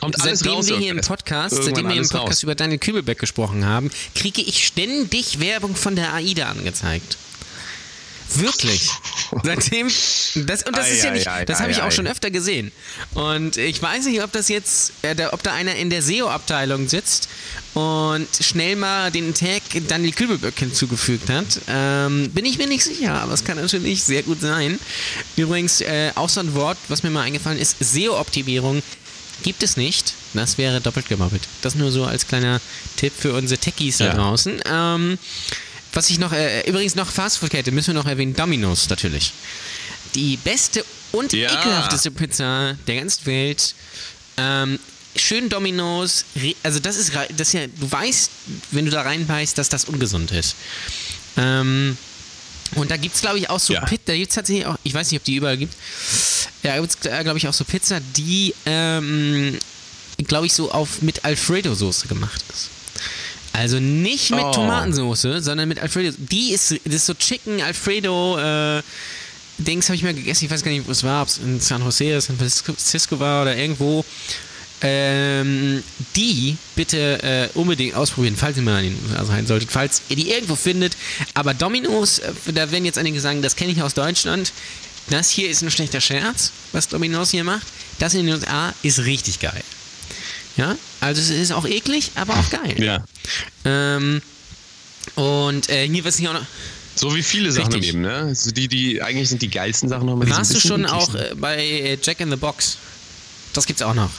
Kommt seitdem raus wir hier im. Podcast, seitdem wir im Podcast raus. über Daniel Kübelbeck gesprochen haben, kriege ich ständig Werbung von der AIDA angezeigt. Wirklich. Seitdem, das, und das Ei, ist ja nicht, ei, das habe ich auch schon öfter gesehen. Und ich weiß nicht, ob das jetzt, äh, da, ob da einer in der SEO-Abteilung sitzt und schnell mal den Tag Daniel Kübelböck hinzugefügt hat. Ähm, bin ich mir nicht sicher, aber es kann natürlich sehr gut sein. Übrigens, äh, auch so ein Wort, was mir mal eingefallen ist, SEO-Optimierung gibt es nicht. Das wäre doppelt gemoppelt. Das nur so als kleiner Tipp für unsere Techies da Ja. draußen. Ähm, was ich noch, äh, übrigens noch Fastfood-Kette, müssen wir noch erwähnen, Domino's natürlich. Die beste und Ja. ekelhafteste Pizza der ganzen Welt. Ähm, schön Domino's, also das ist, das ist ja, du weißt, wenn du da reinbeißt, dass das ungesund ist. Ähm, und da gibt es, glaube ich, auch so Ja. Pizza, da gibt es tatsächlich auch, ich weiß nicht, ob die überall gibt, ja, gibt es, glaube ich, auch so Pizza, die, ähm, glaube ich, so auf mit Alfredo-Soße gemacht ist. Also nicht mit Oh. Tomatensoße, sondern mit Alfredo. Die ist, das ist so Chicken Alfredo äh, Dings habe ich mal gegessen. Ich weiß gar nicht, wo es war, ob es in San Jose San Francisco war oder irgendwo. Ähm, die bitte äh, unbedingt ausprobieren, falls ihr mal in den USA sein solltet, falls ihr die irgendwo findet. Aber Domino's, äh, da werden jetzt einige sagen, das kenne ich aus Deutschland. Das hier ist ein schlechter Scherz, was Domino's hier macht. Das in den USA ist richtig geil. Ja, also es ist auch eklig, aber auch geil. Ja. Ähm, und äh, hier was ich auch noch. So wie viele Sachen Richtig. im Leben, ne? Also die, die, eigentlich sind die geilsten Sachen noch mal die so ein Warst du schon auch äh, bei äh, Jack in the Box? Das gibt's auch noch.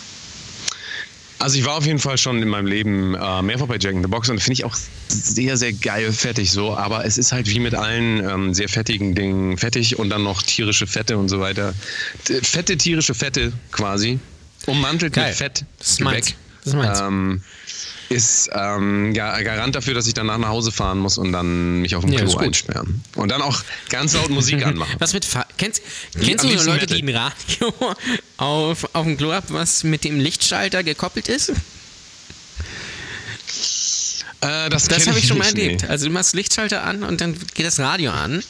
Also ich war auf jeden Fall schon in meinem Leben äh, mehrfach bei Jack in the Box und finde ich auch sehr, sehr geil fettig so. Aber es ist halt wie mit allen ähm, sehr fettigen Dingen fettig und dann noch tierische Fette und so weiter. Fette, tierische Fette quasi. Ummantelt Geil. mit Fett. Das ist meins. Das ist meins. Ähm, ist ähm, Ga- Garant dafür, dass ich danach nach Hause fahren muss und dann mich auf dem Ja, Klo einsperren. Und dann auch ganz laut Musik anmachen. Was mit Fa kennst, kennst du so Leute, die ein Metal. Radio auf, auf dem Klo haben, was mit dem Lichtschalter gekoppelt ist? Äh, das Das habe ich schon mal erlebt. nee. Also du machst Lichtschalter an und dann geht das Radio an.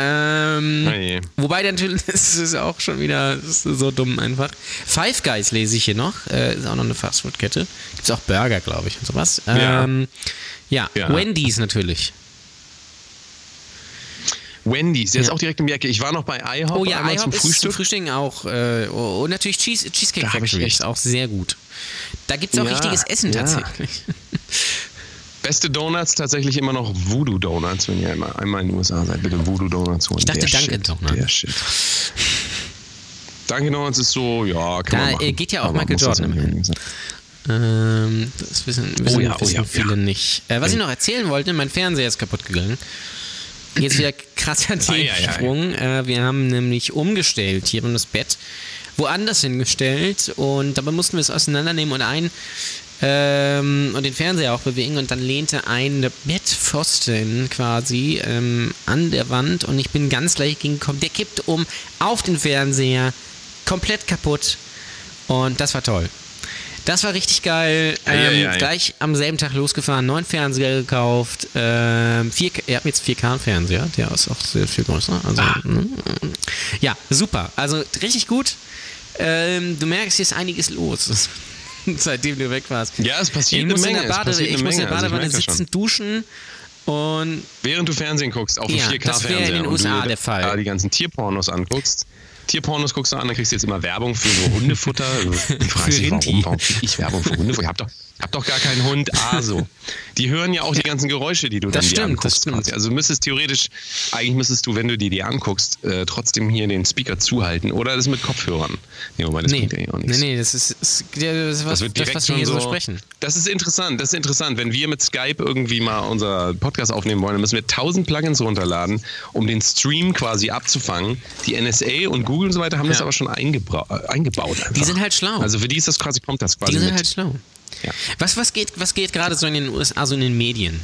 Ähm, je. wobei dann natürlich, das ist auch schon wieder ist so dumm einfach. Five Guys lese ich hier noch. Äh, ist auch noch eine Fastfood-Kette. Gibt es auch Burger, glaube ich, und sowas. Ja. Ähm, ja. Ja. Wendy's natürlich. Wendy's, der ist Ja. auch direkt um die Ecke. Ich war noch bei IHOP Oh ja, IHOP zum ist Frühstück. zum Frühstück auch. Äh, oh, und natürlich Cheese, Cheesecake Factory ist auch sehr gut. Da gibt es auch Ja, richtiges Essen ja. tatsächlich. Beste Donuts tatsächlich immer noch Voodoo Donuts, wenn ihr einmal, einmal in den USA seid, bitte Voodoo Donuts holen. Ich dachte Der Dunkin' Donuts. Der Shit. Dunkin' Donuts ist so, ja, kann Da, man machen. äh, geht ja auch Aber Michael Jordan. Ähm, das wissen, wissen, Oh ja, oh wissen ja, viele ja. nicht. Äh, was ich noch erzählen wollte, mein Fernseher ist kaputt gegangen. Jetzt wieder krasser ei. Themensprung. Äh, wir haben nämlich umgestellt. Hier haben wir das Bett woanders hingestellt und dabei mussten wir es auseinandernehmen und ein ähm, und den Fernseher auch bewegen und dann lehnte ein Bettpfosten quasi ähm, an der Wand und ich bin ganz leicht gegengekommen. Der kippt um auf den Fernseher, komplett kaputt und das war toll. Das war richtig geil. Ähm, Ei, ei, ei. Gleich am selben Tag losgefahren, neuen Fernseher gekauft. Ähm, 4K, ihr habt jetzt 4K-Fernseher, der ist auch sehr viel größer. Also, Ah. mm, ja, super. Also richtig gut. ähm, du merkst, hier ist einiges los. Seitdem du weg warst. Ja, es passiert Ich eine muss in Menge. der, Bade, ich muss in Menge. der Also ich Badewanne schon. sitzen, duschen und Während du Fernsehen guckst, auf dem Ja, 4K-Fernseher. das wäre in den und USA der Fall. die ganzen Tierpornos anguckst. Tierpornos guckst du an, dann kriegst du jetzt immer Werbung für so Hundefutter. Du fragst dich, Rinti. warum, warum krieg ich Werbung für Hundefutter? Ich hab doch, hab doch gar keinen Hund. Ah, so. Die hören ja auch die ganzen Geräusche, die du Das dann dir stimmt, anguckst. das stimmt. quasi. Also müsstest theoretisch, eigentlich müsstest du, wenn du die dir anguckst, äh, trotzdem hier den Speaker zuhalten oder das mit Kopfhörern. Nee, wobei das nee, bringt ja auch nee, nichts. nee, das ist, das, ist was, Das wird das, direkt was wir hier so so sprechen. Das ist interessant, das ist interessant. Wenn wir mit Skype irgendwie mal unser Podcast aufnehmen wollen, dann müssen wir 1000 Plugins runterladen, um den Stream quasi abzufangen. Die NSA und Google und so weiter haben das Ja. aber schon äh, eingebaut. Einfach. Die sind halt schlau. Also für die ist das quasi, kommt das quasi Die sind mit. halt schlau. Ja. Was, was geht, was geht gerade so in den USA, so in den Medien?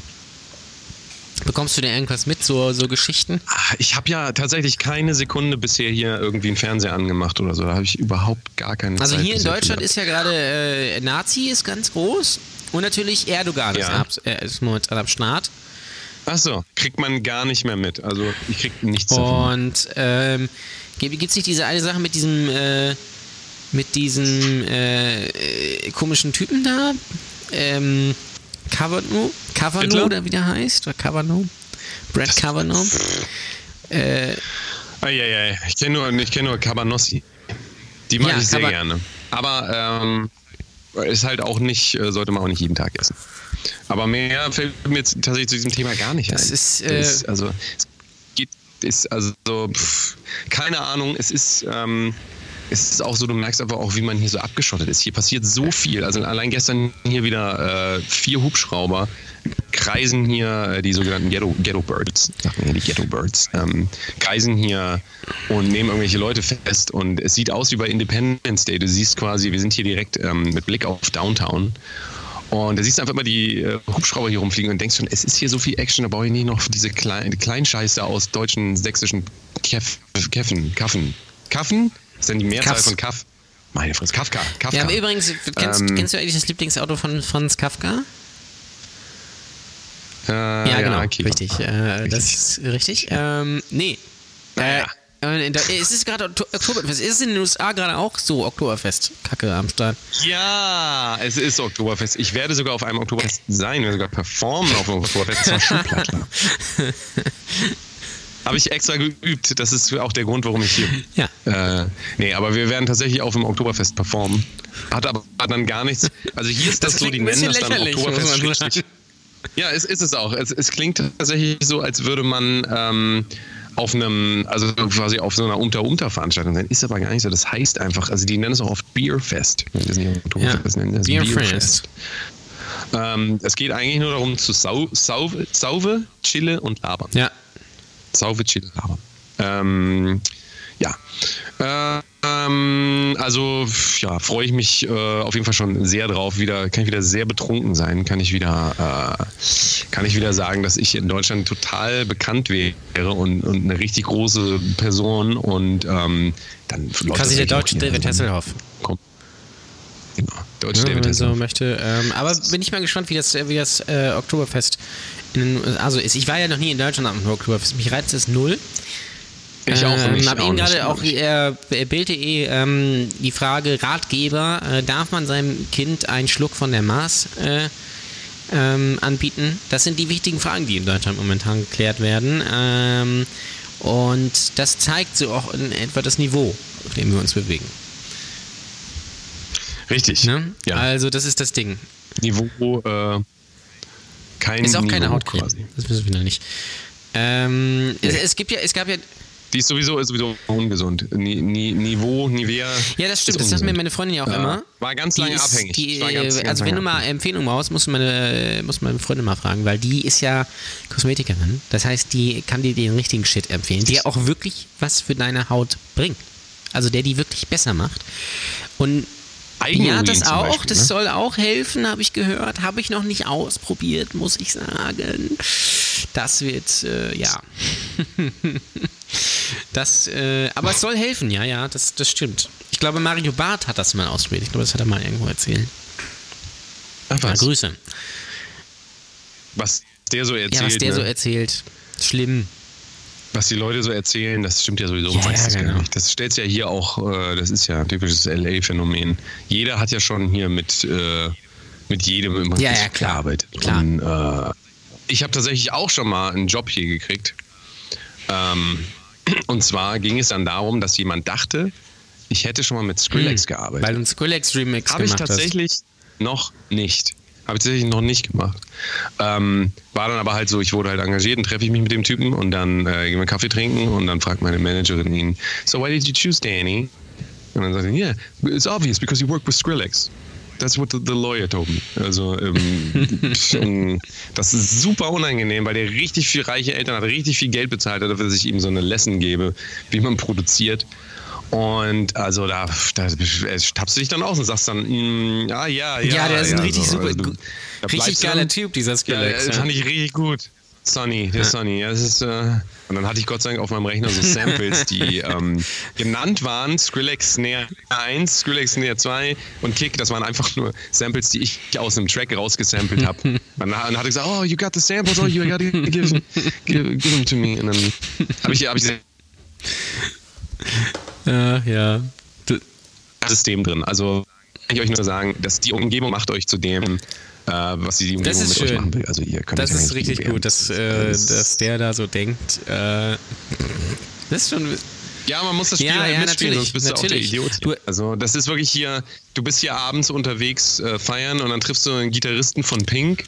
Bekommst du da irgendwas mit, so, so Geschichten? Ah, Ich habe ja tatsächlich keine Sekunde bisher hier irgendwie einen Fernseher angemacht oder so. Da habe ich überhaupt gar keine Also Zeit hier in Deutschland ist ja gerade äh, Nazi ist ganz groß und natürlich Erdogan ist, Ja. ab, äh, ist momentan am Start. Ach so, kriegt man gar nicht mehr mit. Also ich krieg nichts davon. Und ähm, gibt es nicht diese eine Sache mit diesem äh, mit diesem äh, äh, komischen Typen da? Ähm? Kavanaugh, Hitler? oder wie der heißt? Oder Kavanaugh? Brad Kavanaugh? Äh, Eieiei, ich kenne nur, ich kenn nur Cabanossi. Die mag Ja, ich sehr Caba- gerne. Aber ähm, ist halt auch nicht, äh, sollte man auch nicht jeden Tag essen. Aber mehr fällt mir jetzt tatsächlich zu diesem Thema gar nicht Das ein. ist, Das äh, also, es geht, ist also, pff, keine Ahnung, es ist, ähm, es ist auch so, du merkst aber auch, wie man hier so abgeschottet ist. Hier passiert so viel. Also allein gestern hier wieder äh, vier Hubschrauber kreisen hier äh, die sogenannten Ghetto, Ghetto Birds, ja die Ghetto Birds, ähm, kreisen hier und nehmen irgendwelche Leute fest und es sieht aus wie bei Independence Day. Du siehst quasi, wir sind hier direkt ähm, mit Blick auf Downtown und da siehst du einfach immer die äh, Hubschrauber hier rumfliegen und denkst schon, es ist hier so viel Action, da brauche ich nicht noch diese Kleinscheiße aus deutschen, sächsischen Keff, Keffen, Kaffen. Kaffen? Ist denn die Mehrzahl Kaffs. von Kaff? Meine Fresse, Kafka. Kafka. ja, aber übrigens, kennst, Ähm, kennst du eigentlich das Lieblingsauto von Franz Kafka? äh, Ja, genau, okay. richtig. Äh, das ist richtig. Ähm, nee. Naja. Äh, da, es ist gerade Okto- Oktoberfest. Es ist in den USA gerade auch so Oktoberfest-Kacke am Start. Ja, es ist Oktoberfest. Ich werde sogar auf einem Oktoberfest sein, werde sogar performen auf einem Oktoberfest. Das war Schuhplattler. Habe ich extra geübt. Das ist auch der Grund, warum ich hier. Ja. Äh, nee, aber wir werden tatsächlich auf dem Oktoberfest performen. Hat aber dann gar nichts. Also hier ist das, Das so, die nennen das dann Oktoberfest. Ja, es ist es auch. Es, es klingt tatsächlich so, als würde man ähm, auf einem, also quasi auf so einer Unter-Unter-Veranstaltung sein. Ist aber gar nicht so. Das heißt einfach, also die nennen es auch oft Beerfest. Das nicht Oktoberfest nennen, das Beerfest. Ähm, es geht eigentlich nur darum zu sau, sauve, sauve, chille und labern. Ja. Sauve, chille, labern. Ähm, ja. Äh, ähm, also, ja, freue ich mich äh, auf jeden Fall schon sehr drauf. Wieder, kann ich wieder sehr betrunken sein. Kann ich wieder, äh, kann ich wieder sagen, dass ich in Deutschland total bekannt wäre und, und eine richtig große Person und ähm, dann Quasi der deutsche David. Hasselhoff. Kommt. Genau, deutsche Ja, David man so Hasselhoff. möchte. Ähm, aber bin ich mal gespannt, wie das, wie das äh, Oktoberfest in den USA so ist. Ich war ja noch nie in Deutschland am Oktoberfest. Mich reizt es null. Ich auch ähm, nicht. habe auch eben gerade auch nicht. äh, Bild.de ähm, die Frage Ratgeber, äh, darf man seinem Kind einen Schluck von der Maß äh, ähm, anbieten? Das sind die wichtigen Fragen, die in Deutschland momentan geklärt werden. Ähm, und das zeigt so auch in etwa das Niveau, auf dem wir uns bewegen. Richtig. Ne? Ja. Also das ist das Ding. Niveau, äh, kein Ist auch keine Hautcreme. quasi. Das wissen wir noch nicht. Ähm, es, es gibt ja, es gab ja, Die ist sowieso, ist sowieso ungesund. Ni, ni, Niveau, Nivea. ja das stimmt, das sagt mir meine Freundin ja auch Ja. immer. War ganz lange ist- abhängig. Die, War ganz, ganz also wenn du mal. Empfehlungen brauchst, musst du meine, musst du meine Freundin mal fragen, weil die ist ja Kosmetikerin. Das heißt, die kann dir den richtigen Shit empfehlen, der auch wirklich was für deine Haut bringt. Also der die wirklich besser macht. Und Eigenurin ja, das auch. Beispiel, das ne? soll auch helfen, habe ich gehört. Habe ich noch nicht ausprobiert, muss ich sagen. Das wird, äh, ja. das, äh, aber es soll helfen, ja, ja, das, das stimmt. Ich glaube, Mario Barth hat das mal ausprobiert. Ich glaube, das hat er mal irgendwo erzählt. Ach, Ja, was, Grüße. was der so erzählt. Ja, was der ne? so erzählt. Schlimm. Was die Leute so erzählen, das stimmt ja sowieso Ja, meistens ja, gar genau. nicht. Das stellt ja hier auch, äh, das ist ja ein typisches LA-Phänomen. Jeder hat ja schon hier mit, äh, mit jedem im Ja, ja, klar. gearbeitet. Klar. Und, äh, ich habe tatsächlich auch schon mal einen Job hier gekriegt. Ähm, und zwar ging es dann darum, dass jemand dachte, ich hätte schon mal mit Skrillex gearbeitet. Weil du einen Skrillex Remix Habe ich gemacht tatsächlich noch nicht. Habe ich tatsächlich noch nicht gemacht. Ähm, war dann aber halt so, ich wurde halt engagiert und treffe ich mich mit dem Typen und dann äh, gehen wir Kaffee trinken und dann fragt meine Managerin ihn, so why did you choose Danny? Und dann sagt er, yeah, it's obvious because you work with Skrillex. That's what the, the lawyer told me. Also, ähm, das ist super unangenehm, weil der richtig viel reiche Eltern hat, richtig viel Geld bezahlt hat, dafür, dass ich ihm so eine Lesson gebe, wie man produziert. Und also da, da tappst du dich dann aus und sagst dann, mm, ah ja, ja. Ja, der ist ein richtig so, super, also richtig geiler Typ, dieser Ja, Skrillex. Ja, fand ich richtig gut. Sonny, der Sonny. Ja, das ist, äh, und dann hatte ich Gott sei Dank auf meinem Rechner so Samples, die ähm, genannt waren. Skrillex Snare 1, Skrillex Snare 2 und Kick. Das waren einfach nur Samples, die ich aus einem Track rausgesampelt habe. und dann hat er gesagt, oh, you got the samples, oh, you got to give, them- give, give them to me. Und dann habe ich, hab ich ja. ja. Das System drin. Also kann ich euch nur sagen, dass die Umgebung macht euch zu dem, äh, was die Umgebung Das ist mit schön. euch machen will. Also ihr könnt Das ist richtig gut, dass, äh, dass der da so denkt. Äh, das ist schon. Ja, man muss das Spiel Ja, halt ja, mitspielen, natürlich, sonst bist du auch der natürlich. Idiot. Also das ist wirklich hier, du bist hier abends unterwegs äh, feiern und dann triffst du einen Gitarristen von Pink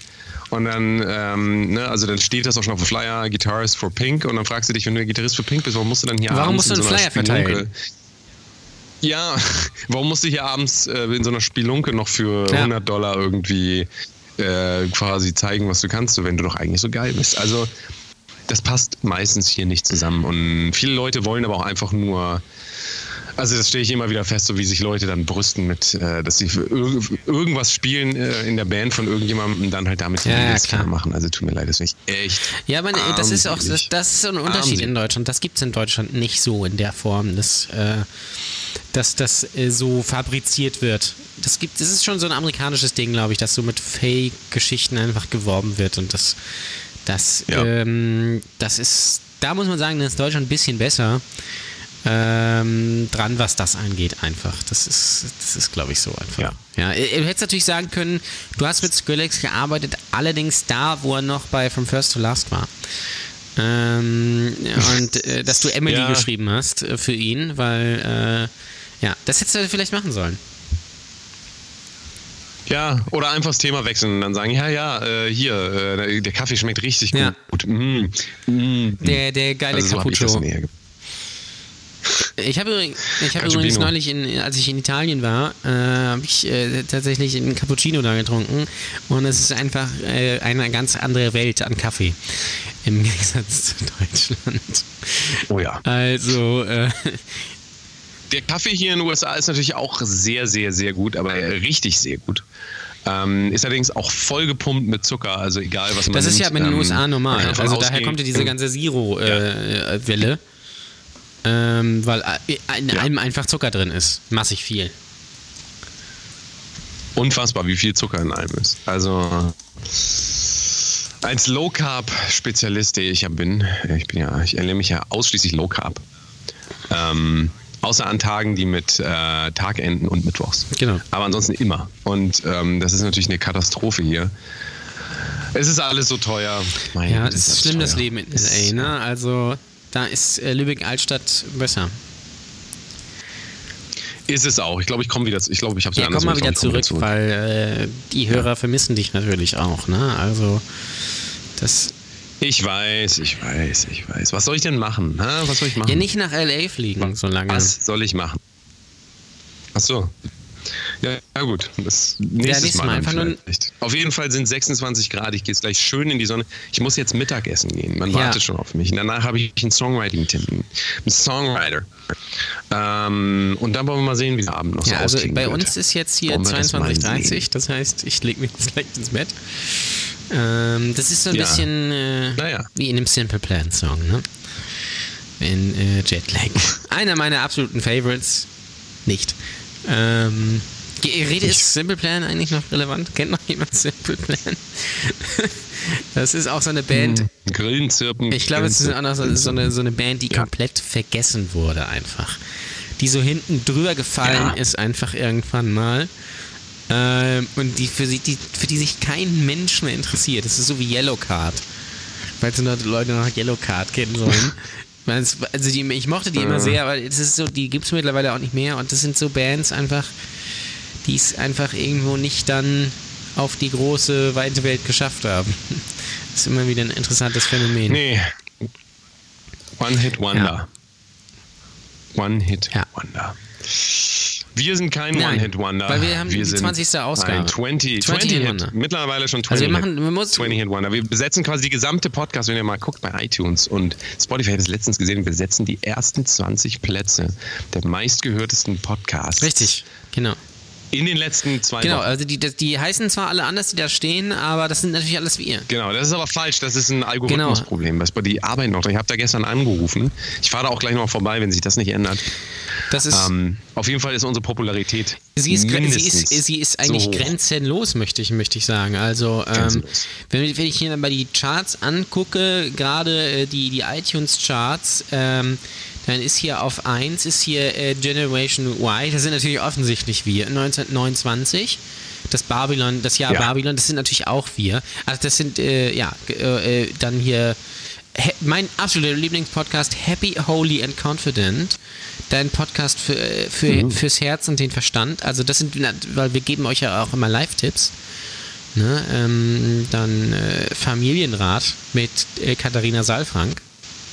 und dann, ähm, ne, also dann steht das auch schon auf dem Flyer, Guitarist for Pink und dann fragst du dich, wenn du Gitarrist für Pink bist, warum musst du dann hier Warum abends musst du in einen so einer Flyer Spelunke- verteilen? Ja, warum musst du hier abends äh, in so einer Spelunke noch für Ja. 100 Dollar irgendwie äh, quasi zeigen, was du kannst, wenn du doch eigentlich so geil bist? Also das passt meistens hier nicht zusammen. Und viele Leute wollen aber auch einfach nur. Also das stelle ich immer wieder fest, so wie sich Leute dann brüsten mit, äh, dass sie irg irgendwas spielen äh, in der Band von irgendjemandem und dann halt damit Ja, ja, klar. machen. Also tut mir leid, das finde ich echt. Ja, aber das ist auch das, armselig. das ist so ein Unterschied in Armselig. Deutschland. Das gibt es in Deutschland nicht so in der Form, dass, äh, dass das äh, so fabriziert wird. Das gibt, das ist schon so ein amerikanisches Ding, glaube ich, dass so mit Fake-Geschichten einfach geworben wird und das, das, Ja. ähm, das ist, da muss man sagen, da ist Deutschland ein bisschen besser ähm, dran, was das angeht, einfach. Das ist, das ist, glaube ich, so einfach. Ja. Ja, äh, du hättest natürlich sagen können, du hast mit Skrillex gearbeitet, allerdings da, wo er noch bei From First to Last war. Ähm, und äh, dass du Emily Ja. geschrieben hast äh, für ihn, weil, äh, ja, das hättest du vielleicht machen sollen. Ja, oder einfach das Thema wechseln und dann sagen, ja, ja, äh, hier, äh, der Kaffee schmeckt richtig Ja. gut. Mm, mm. Der, der geile Also so ich habe übrigens, ich Cappuccino. übrigens neulich, in, als ich in Italien war, äh, habe ich äh, tatsächlich einen Cappuccino da getrunken und es ist einfach äh, eine ganz andere Welt an Kaffee im Gegensatz zu Deutschland. Oh ja. Also, äh, Der Kaffee hier in den USA ist natürlich auch sehr, sehr, sehr gut, aber richtig sehr gut. Ähm, ist allerdings auch vollgepumpt mit Zucker, also egal was man das ist nimmt, ja in den ähm, USA normal. Also daher kommt ja diese ganze Zero-Welle. Ähm, weil äh, in Ja. allem einfach Zucker drin ist. Massig viel. Unfassbar, wie viel Zucker in allem ist. Also als Low Carb Spezialist, der ich ja bin, ich bin ja, ich ernähre mich ja ausschließlich Low Carb. Ähm, außer an Tagen, die mit äh, Tag enden und Mittwochs. Genau. Aber ansonsten immer. Und ähm, das ist natürlich eine Katastrophe hier. Es ist alles so teuer. Mein Ja, das ist schlimm, das teuer. Leben in Es- LA, ne? Also, da ist äh, Lübeck-Altstadt besser. Ist es auch. Ich glaube, ich komme wieder. Ich glaube, ich habe Ja, komm mal wieder zurück, weil äh, die Hörer vermissen dich natürlich auch, ne? Also, das. Ich weiß, ich weiß, ich weiß. Was soll ich denn machen? Ha? Was soll ich machen? Ja, nicht nach LA fliegen, so lange. Was soll ich machen? Ach so. Ja, ja gut. Das nächstes nächstes Mal, einfach nur-. Auf jeden Fall sind 26 Grad. Ich gehe jetzt gleich schön in die Sonne. Ich muss jetzt Mittagessen gehen. Man Ja. wartet schon auf mich. Und danach habe ich einen Songwriting-Termin. Ein Songwriter. Ähm, und dann wollen wir mal sehen, wie der Abend noch so Ja, also ausklingen bei wird. uns ist jetzt hier Wollen wir das mal 22.30 sehen? das heißt, ich lege mich jetzt gleich ins Bett. Ähm, das ist so ein Ja. bisschen äh, Naja. wie in einem Simple Plan Song, ne? In äh, Jetlag. Einer meiner absoluten Favorites. Nicht. Ähm, Rede ist Simple Plan eigentlich noch relevant? Kennt noch jemand Simple Plan? das ist auch so eine Band. Hm, Grillen zirpen. Ich glaube, es ist auch noch so, so, eine, so eine Band, die Ja. komplett vergessen wurde einfach. Die so hinten drüber gefallen Ja. ist einfach irgendwann mal. Ähm, und die für, sie, die für die sich kein Mensch mehr interessiert. Das ist so wie Yellow Card. Falls nur Leute noch Yellow Card kennen sollen. Also die, ich mochte die immer sehr, aber es ist so, die gibt es mittlerweile auch nicht mehr. Und das sind so Bands einfach, die es einfach irgendwo nicht dann auf die große, weite Welt geschafft haben. Das ist immer wieder ein interessantes Phänomen. Nee. One Hit Wonder. One Hit Ja. Wonder. Wir sind kein Nein, One Hit Wonder. weil wir haben die sind 20. Ausgabe. Ein 20, 20 20 Hit. Mittlerweile schon 20 Also wir machen- wir muss- 20 Hit Wonder. Wir besetzen quasi die gesamte Podcast, wenn ihr mal guckt bei iTunes und Spotify hat es letztens gesehen, wir besetzen die ersten 20 Plätze der meistgehörtesten Podcasts. Richtig, genau. In den letzten zwei Genau, Wochen. also die, die, heißen zwar alle anders, die da stehen, aber das sind natürlich alles wir. Genau, das ist aber falsch. Das ist ein Genau. Algorithmusproblem. Das die arbeiten noch. Ich habe da gestern angerufen. Ich fahre da auch gleich noch vorbei, wenn sich das nicht ändert. Das ist, Ähm, auf jeden Fall ist unsere Popularität. sie, ist, sie, ist, sie ist eigentlich so grenzenlos, möchte ich, möchte ich sagen. Also, ähm, wenn, wenn ich hier mal die Charts angucke, gerade äh, die, die iTunes-Charts, ähm, dann ist hier auf 1 ist hier äh, Generation Y, das sind natürlich offensichtlich wir, 1929. Das Babylon, das Jahr Ja. Babylon, das sind natürlich auch wir. Also das sind, äh, ja, äh, äh, dann hier mein absoluter Lieblingspodcast, Happy, Holy and Confident. Dein Podcast für, äh, für, Mhm. fürs Herz und den Verstand. Also das sind, weil wir geben euch ja auch immer Live-Tipps. Ne? Ähm, dann äh, Familienrat mit äh, Katharina Saalfrank,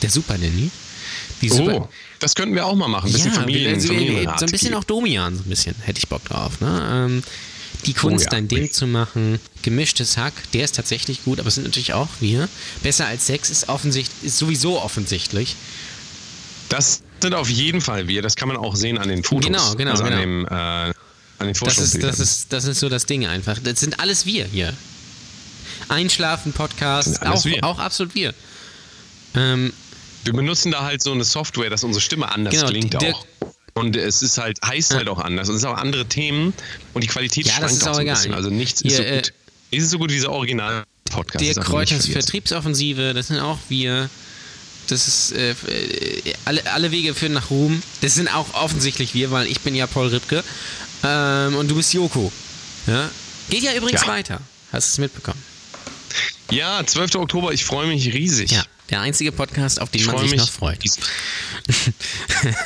der Super Nanny. Oh, das könnten wir auch mal machen. Ein bisschen ja, Familien, also, Familienrat so ein bisschen auch Domian, so ein bisschen hätte ich Bock drauf. Ne? Ähm, die Kunst, ja. dein Ding zu machen, gemischtes Hack, der ist tatsächlich gut, aber es sind natürlich auch wir. Besser als Sex ist offensichtlich, ist sowieso offensichtlich. Das sind auf jeden Fall wir. Das kann man auch sehen an den Fotos. Genau, genau, Also genau. an, dem, äh, an den Das ist, das, ist, das ist so das Ding einfach. Das sind alles wir hier. Einschlafen, Podcast, auch, wir. auch absolut wir. Ähm, Wir benutzen da halt so eine Software, dass unsere Stimme anders Genau, klingt auch. Und es ist halt, heißt halt auch anders. Und es sind auch andere Themen und die Qualität Ja, schwankt auch auch so ein egal. bisschen. Also nichts Hier, ist so äh, gut. Nichts ist so gut wie dieser Original-Podcast. Der vergessen. Vertriebsoffensive, das sind auch wir. Das ist äh, alle, alle Wege führen nach Ruhm. Das sind auch offensichtlich wir, weil ich bin ja Paul Ripke ähm, und du bist Joko. Ja? Geht ja übrigens Ja. weiter. Hast du es mitbekommen? Ja, 12. Oktober, ich freue mich riesig. Ja, der einzige Podcast, auf den Ich man sich mich. noch freut.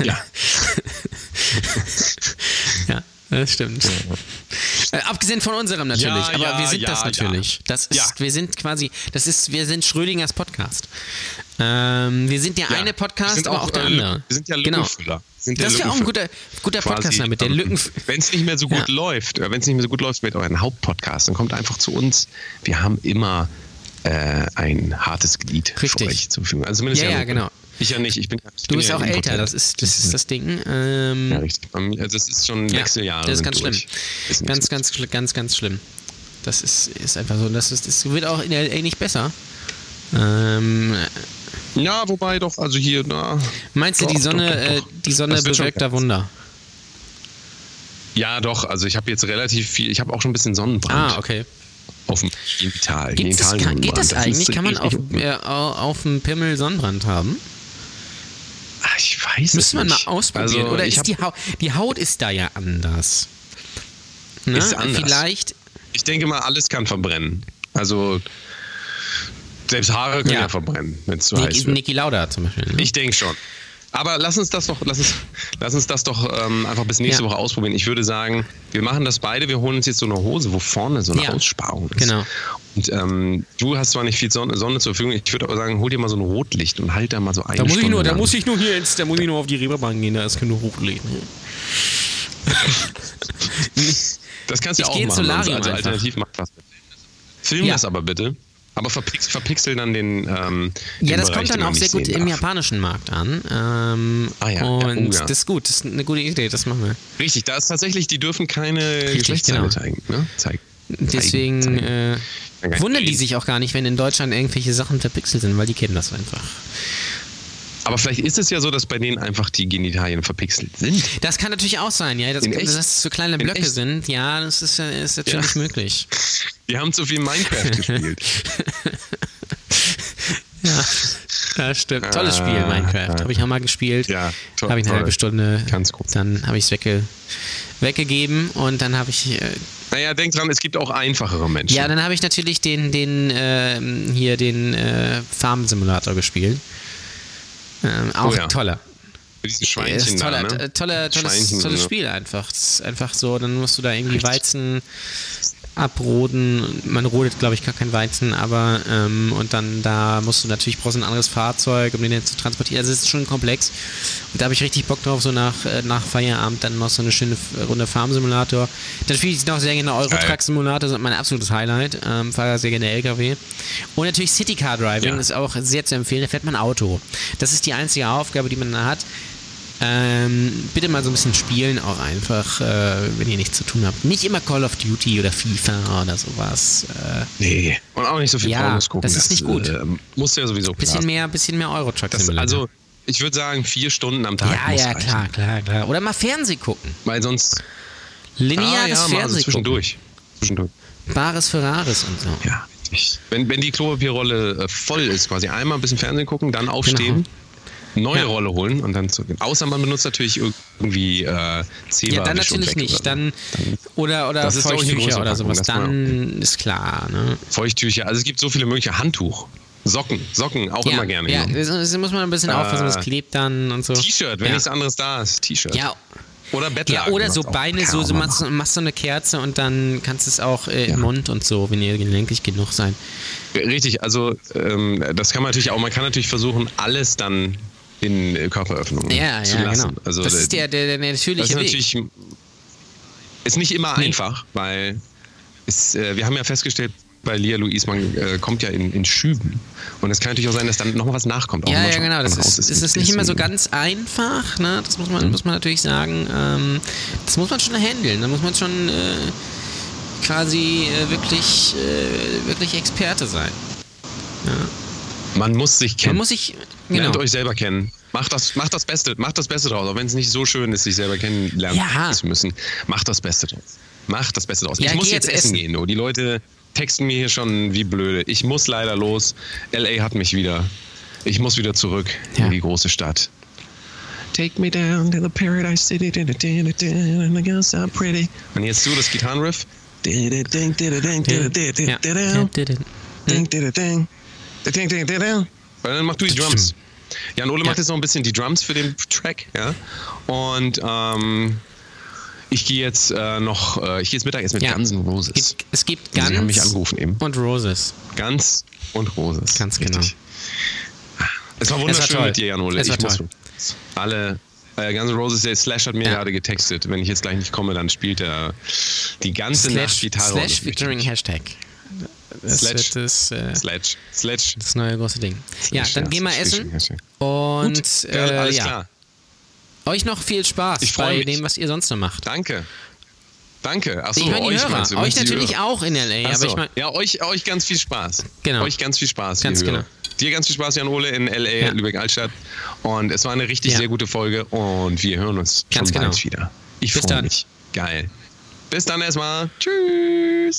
ja. Ja, das stimmt. Äh, abgesehen von unserem natürlich, Ja, aber ja, wir sind ja, das natürlich. Das ist, wir sind quasi, das ist, wir sind Schrödingers Podcast. Ähm, wir sind der Ja. eine Podcast, aber auch der äh, andere. Wir sind ja Genau. Lückenfüller. Wir Sind Das wäre auch ein guter, guter Podcast damit, der Lücken. Wenn es nicht mehr so gut läuft, wenn es nicht mehr so gut läuft mit euren Hauptpodcast, dann kommt einfach zu uns. Wir haben immer äh, ein hartes Glied Richtig. für euch zur Verfügung. Also zumindest Ja, ja, Luke. genau. Ich ja nicht. Ich bin, ich Du bin bist ja auch älter, das ist das, ist das Ding. Ähm, Ja, richtig. Also es ist schon ja, Wechseljahre. das ist ganz schlimm. Ist Ganz, ganz, schli- ganz, ganz schlimm. Das ist, ist einfach so. Das, ist, das wird auch in LA nicht besser. Ähm, Ja, wobei doch, also hier, na. meinst du, Doch, die Sonne, doch, doch, äh, die Sonne Das bewirkt da Wunder? Ja, doch, also ich habe jetzt relativ viel, ich habe auch schon ein bisschen Sonnenbrand Ah, okay. Auf dem Genital. Das, kann, geht das Genitalsonnenbrand. eigentlich? Kann man auf, äh, au- auf dem Pimmel Sonnenbrand haben? Ah, Ich weiß Müsste es man mal nicht. ausprobieren. Also, Oder ist die Haut, die Haut ist da ja anders. Ne? Ist anders. Vielleicht, Ich denke mal, alles kann verbrennen. Also selbst Haare können ja, Ja. verbrennen, wenn es zu heiß Niki, wird. Niki Lauda zum Beispiel. Ne? Ich denke schon. Aber lass uns das doch, lass uns, lass uns das doch ähm, einfach bis nächste Ja. Woche ausprobieren. Ich würde sagen, wir machen das beide. Wir holen uns jetzt so eine Hose, wo vorne so eine Ja. Aussparung ist. Genau. Und ähm, du hast zwar nicht viel Sonne, Sonne zur Verfügung. Ich würde aber sagen, hol dir mal so ein Rotlicht und halt da mal so eine Da muss, ich Stunde nur, da lang. muss ich nur hier ins, da muss ich nur auf die Reeperbahn gehen, da ist genug hochlegen. Das kannst du Ich ja auch machen. Solarium also einfach. alternativ mach was. Film Ja. das aber bitte. Aber verpix, verpixel dann den. Ähm, Ja, den das Bereich, kommt dann auch sehr gut im darf. japanischen Markt an. Ähm, Ah ja, ja, und oh ja. das ist gut, das ist eine gute Idee, das machen wir. Richtig, da ist tatsächlich, die dürfen keine Richtig, Geschlechtsteile genau. zeigen. Ne? zeigen. Deswegen zeigen. äh, Ja, wundern die sich auch gar nicht, wenn in Deutschland irgendwelche Sachen verpixelt sind, weil die kennen das einfach. Aber vielleicht ist es ja so, dass bei denen einfach die Genitalien verpixelt sind. Das kann natürlich auch sein, ja. Das, dass es so kleine In Blöcke sind. Ja, das ist, äh, ist natürlich Ja. möglich. Die haben zu viel Minecraft gespielt. Ja, das stimmt. Tolles Spiel, Minecraft. Habe ich auch mal gespielt. Ja, toll, Habe ich eine toll. halbe Stunde. Ganz gut. Dann habe ich es wegge weggegeben und dann habe ich. Äh, Naja, denk dran, es gibt auch einfachere Menschen. ja, dann habe ich natürlich den, den ähm, hier den äh, Farm-Simulator gespielt. Ähm, auch Oh ja. toller. Diese Ja, Schweinchen ist toller, da, ne? äh, toller, tolles, Schweinchen, tolles ne? Spiel einfach. Das ist einfach so, dann musst du da irgendwie Weizen abroden. Man rodet, glaube ich, gar kein Weizen, aber ähm, und dann da musst du natürlich brauchst ein anderes Fahrzeug, um den jetzt zu transportieren. Also es ist schon komplex. Und da habe ich richtig Bock drauf, so nach, äh, nach Feierabend dann noch so eine schöne Runde Farm-Simulator. Dann spiele ich noch sehr gerne Euro-Truck-Simulator, das ist mein absolutes Highlight. Ähm, fahre sehr gerne LKW. Und natürlich City Car Driving Ja. ist auch sehr zu empfehlen. Da fährt man Auto. Das ist die einzige Aufgabe, die man da hat. Ähm, bitte mal so ein bisschen spielen auch einfach, äh, wenn ihr nichts zu tun habt. Nicht immer Call of Duty oder FIFA oder sowas. Äh, Nee. Und auch nicht so viel Ja, Pornos gucken. das ist nicht gut. Äh, muss ja sowieso bisschen klar. mehr, bisschen mehr Euro Truck Das, Simulator. also, ich würde sagen, vier Stunden am Tag. ja, muss ja, reichen. klar, klar, klar. Oder mal Fernsehen gucken. Weil sonst. Lineares ah, ja, mal so Fernsehen gucken. zwischendurch. Zwischendurch. Bares Ferraris und so. Ja, richtig. Wenn, wenn die Klopapierrolle äh, voll ist, quasi einmal ein bisschen Fernsehen gucken, dann aufstehen, neue Ja. Rolle holen und dann zurück. Außer man benutzt natürlich irgendwie äh, Zewa Ja, dann natürlich nicht. oder so. Dann, oder oder Das Feuchttücher oder sowas. Dann ist klar. Ne? Feuchttücher. Also es gibt so viele mögliche Handtuch. Socken, Socken, auch Ja, immer gerne. ja das, das muss man ein bisschen aufpassen, das Äh, klebt dann und so. T-Shirt, wenn ja. nichts anderes da ist. T-Shirt. Ja, Oder Bettlaken. Ja, oder so Beine, so, so machst, machst du eine Kerze und dann kannst du es auch äh, im Mund und so, wenn ihr gelenkig genug seid. Richtig, also ähm, das kann man natürlich auch, man kann natürlich versuchen, alles dann in äh, Körperöffnungen Ja, zu ja, lassen. genau. Also das ist der, der, der das natürliche ist Weg. natürlich ist nicht immer Nee. einfach, weil es, äh, wir haben ja festgestellt, bei Lia Louise, man äh, kommt ja in, in Schüben. Und es kann natürlich auch sein, dass dann noch mal was nachkommt. Ja, man ja, genau. Das ist, es ist nicht immer so ganz einfach, ne? Das muss Mhm. man, muss man natürlich sagen. Ähm, das muss man schon handeln. Da muss man schon äh, quasi äh, wirklich, äh, wirklich Experte sein. Man muss sich Man kennen. muss sich. Genau. Lernt euch selber kennen. Macht das, macht das Beste, macht das Beste draus. Auch wenn es nicht so schön ist, sich selber kennenlernen Ja. zu müssen. Macht das Beste draus. Macht das Beste draus. Ja, ich muss jetzt essen essen. gehen. Du. Die Leute texten mir hier schon wie blöde. Ich muss leider los. LA hat mich wieder. Ich muss wieder zurück Ja. in die große Stadt. Take me down to the paradise city. and are pretty. Und jetzt du das Gitarrenriff. Da, da, ding, da, da, ding, da, da, da, da, Ja. Und dann mach du die Drums. Jan Ole macht Ja. jetzt noch ein bisschen die Drums für den Track, ja. Und ähm, ich gehe jetzt äh, noch, äh, ich gehe jetzt Mittagessen mit Ja. Guns N' Roses. Es gibt, es gibt Sie ganz haben mich angerufen eben. und Roses. Guns und Roses. Ganz genau. Es war wunderschön toll. mit dir, Jan Ole. Es war Ich muss toll. alle. Äh, Guns N' Roses, der Slash hat mir Ja. gerade getextet. Wenn ich jetzt gleich nicht komme, dann spielt er die ganze Nacht Slash, Gitarre. slash und featuring. Hashtag. Das Sledge. wird das, äh, Sledge. Sledge. das neue große Ding. Ja, Slash, dann gehen wir essen. Und Gut, äh, alles ja, klar. euch noch viel Spaß Ich bei mich. dem, was ihr sonst noch macht. Danke. Danke. Achso, ich meine die euch Hörer. meinst du, euch natürlich Hörer? auch in L.A., Ach aber so. ich meine... ja, euch, euch ganz viel Spaß. Genau. Euch ganz viel Spaß. Ganz genau. Dir ganz viel Spaß, Jan Ole, in L.A., Ja. Lübeck-Altstadt. Und es war eine richtig Ja. sehr gute Folge und wir hören uns Ganz schon bald genau. wieder. Ich freue mich. Geil. Bis dann erstmal. Tschüss.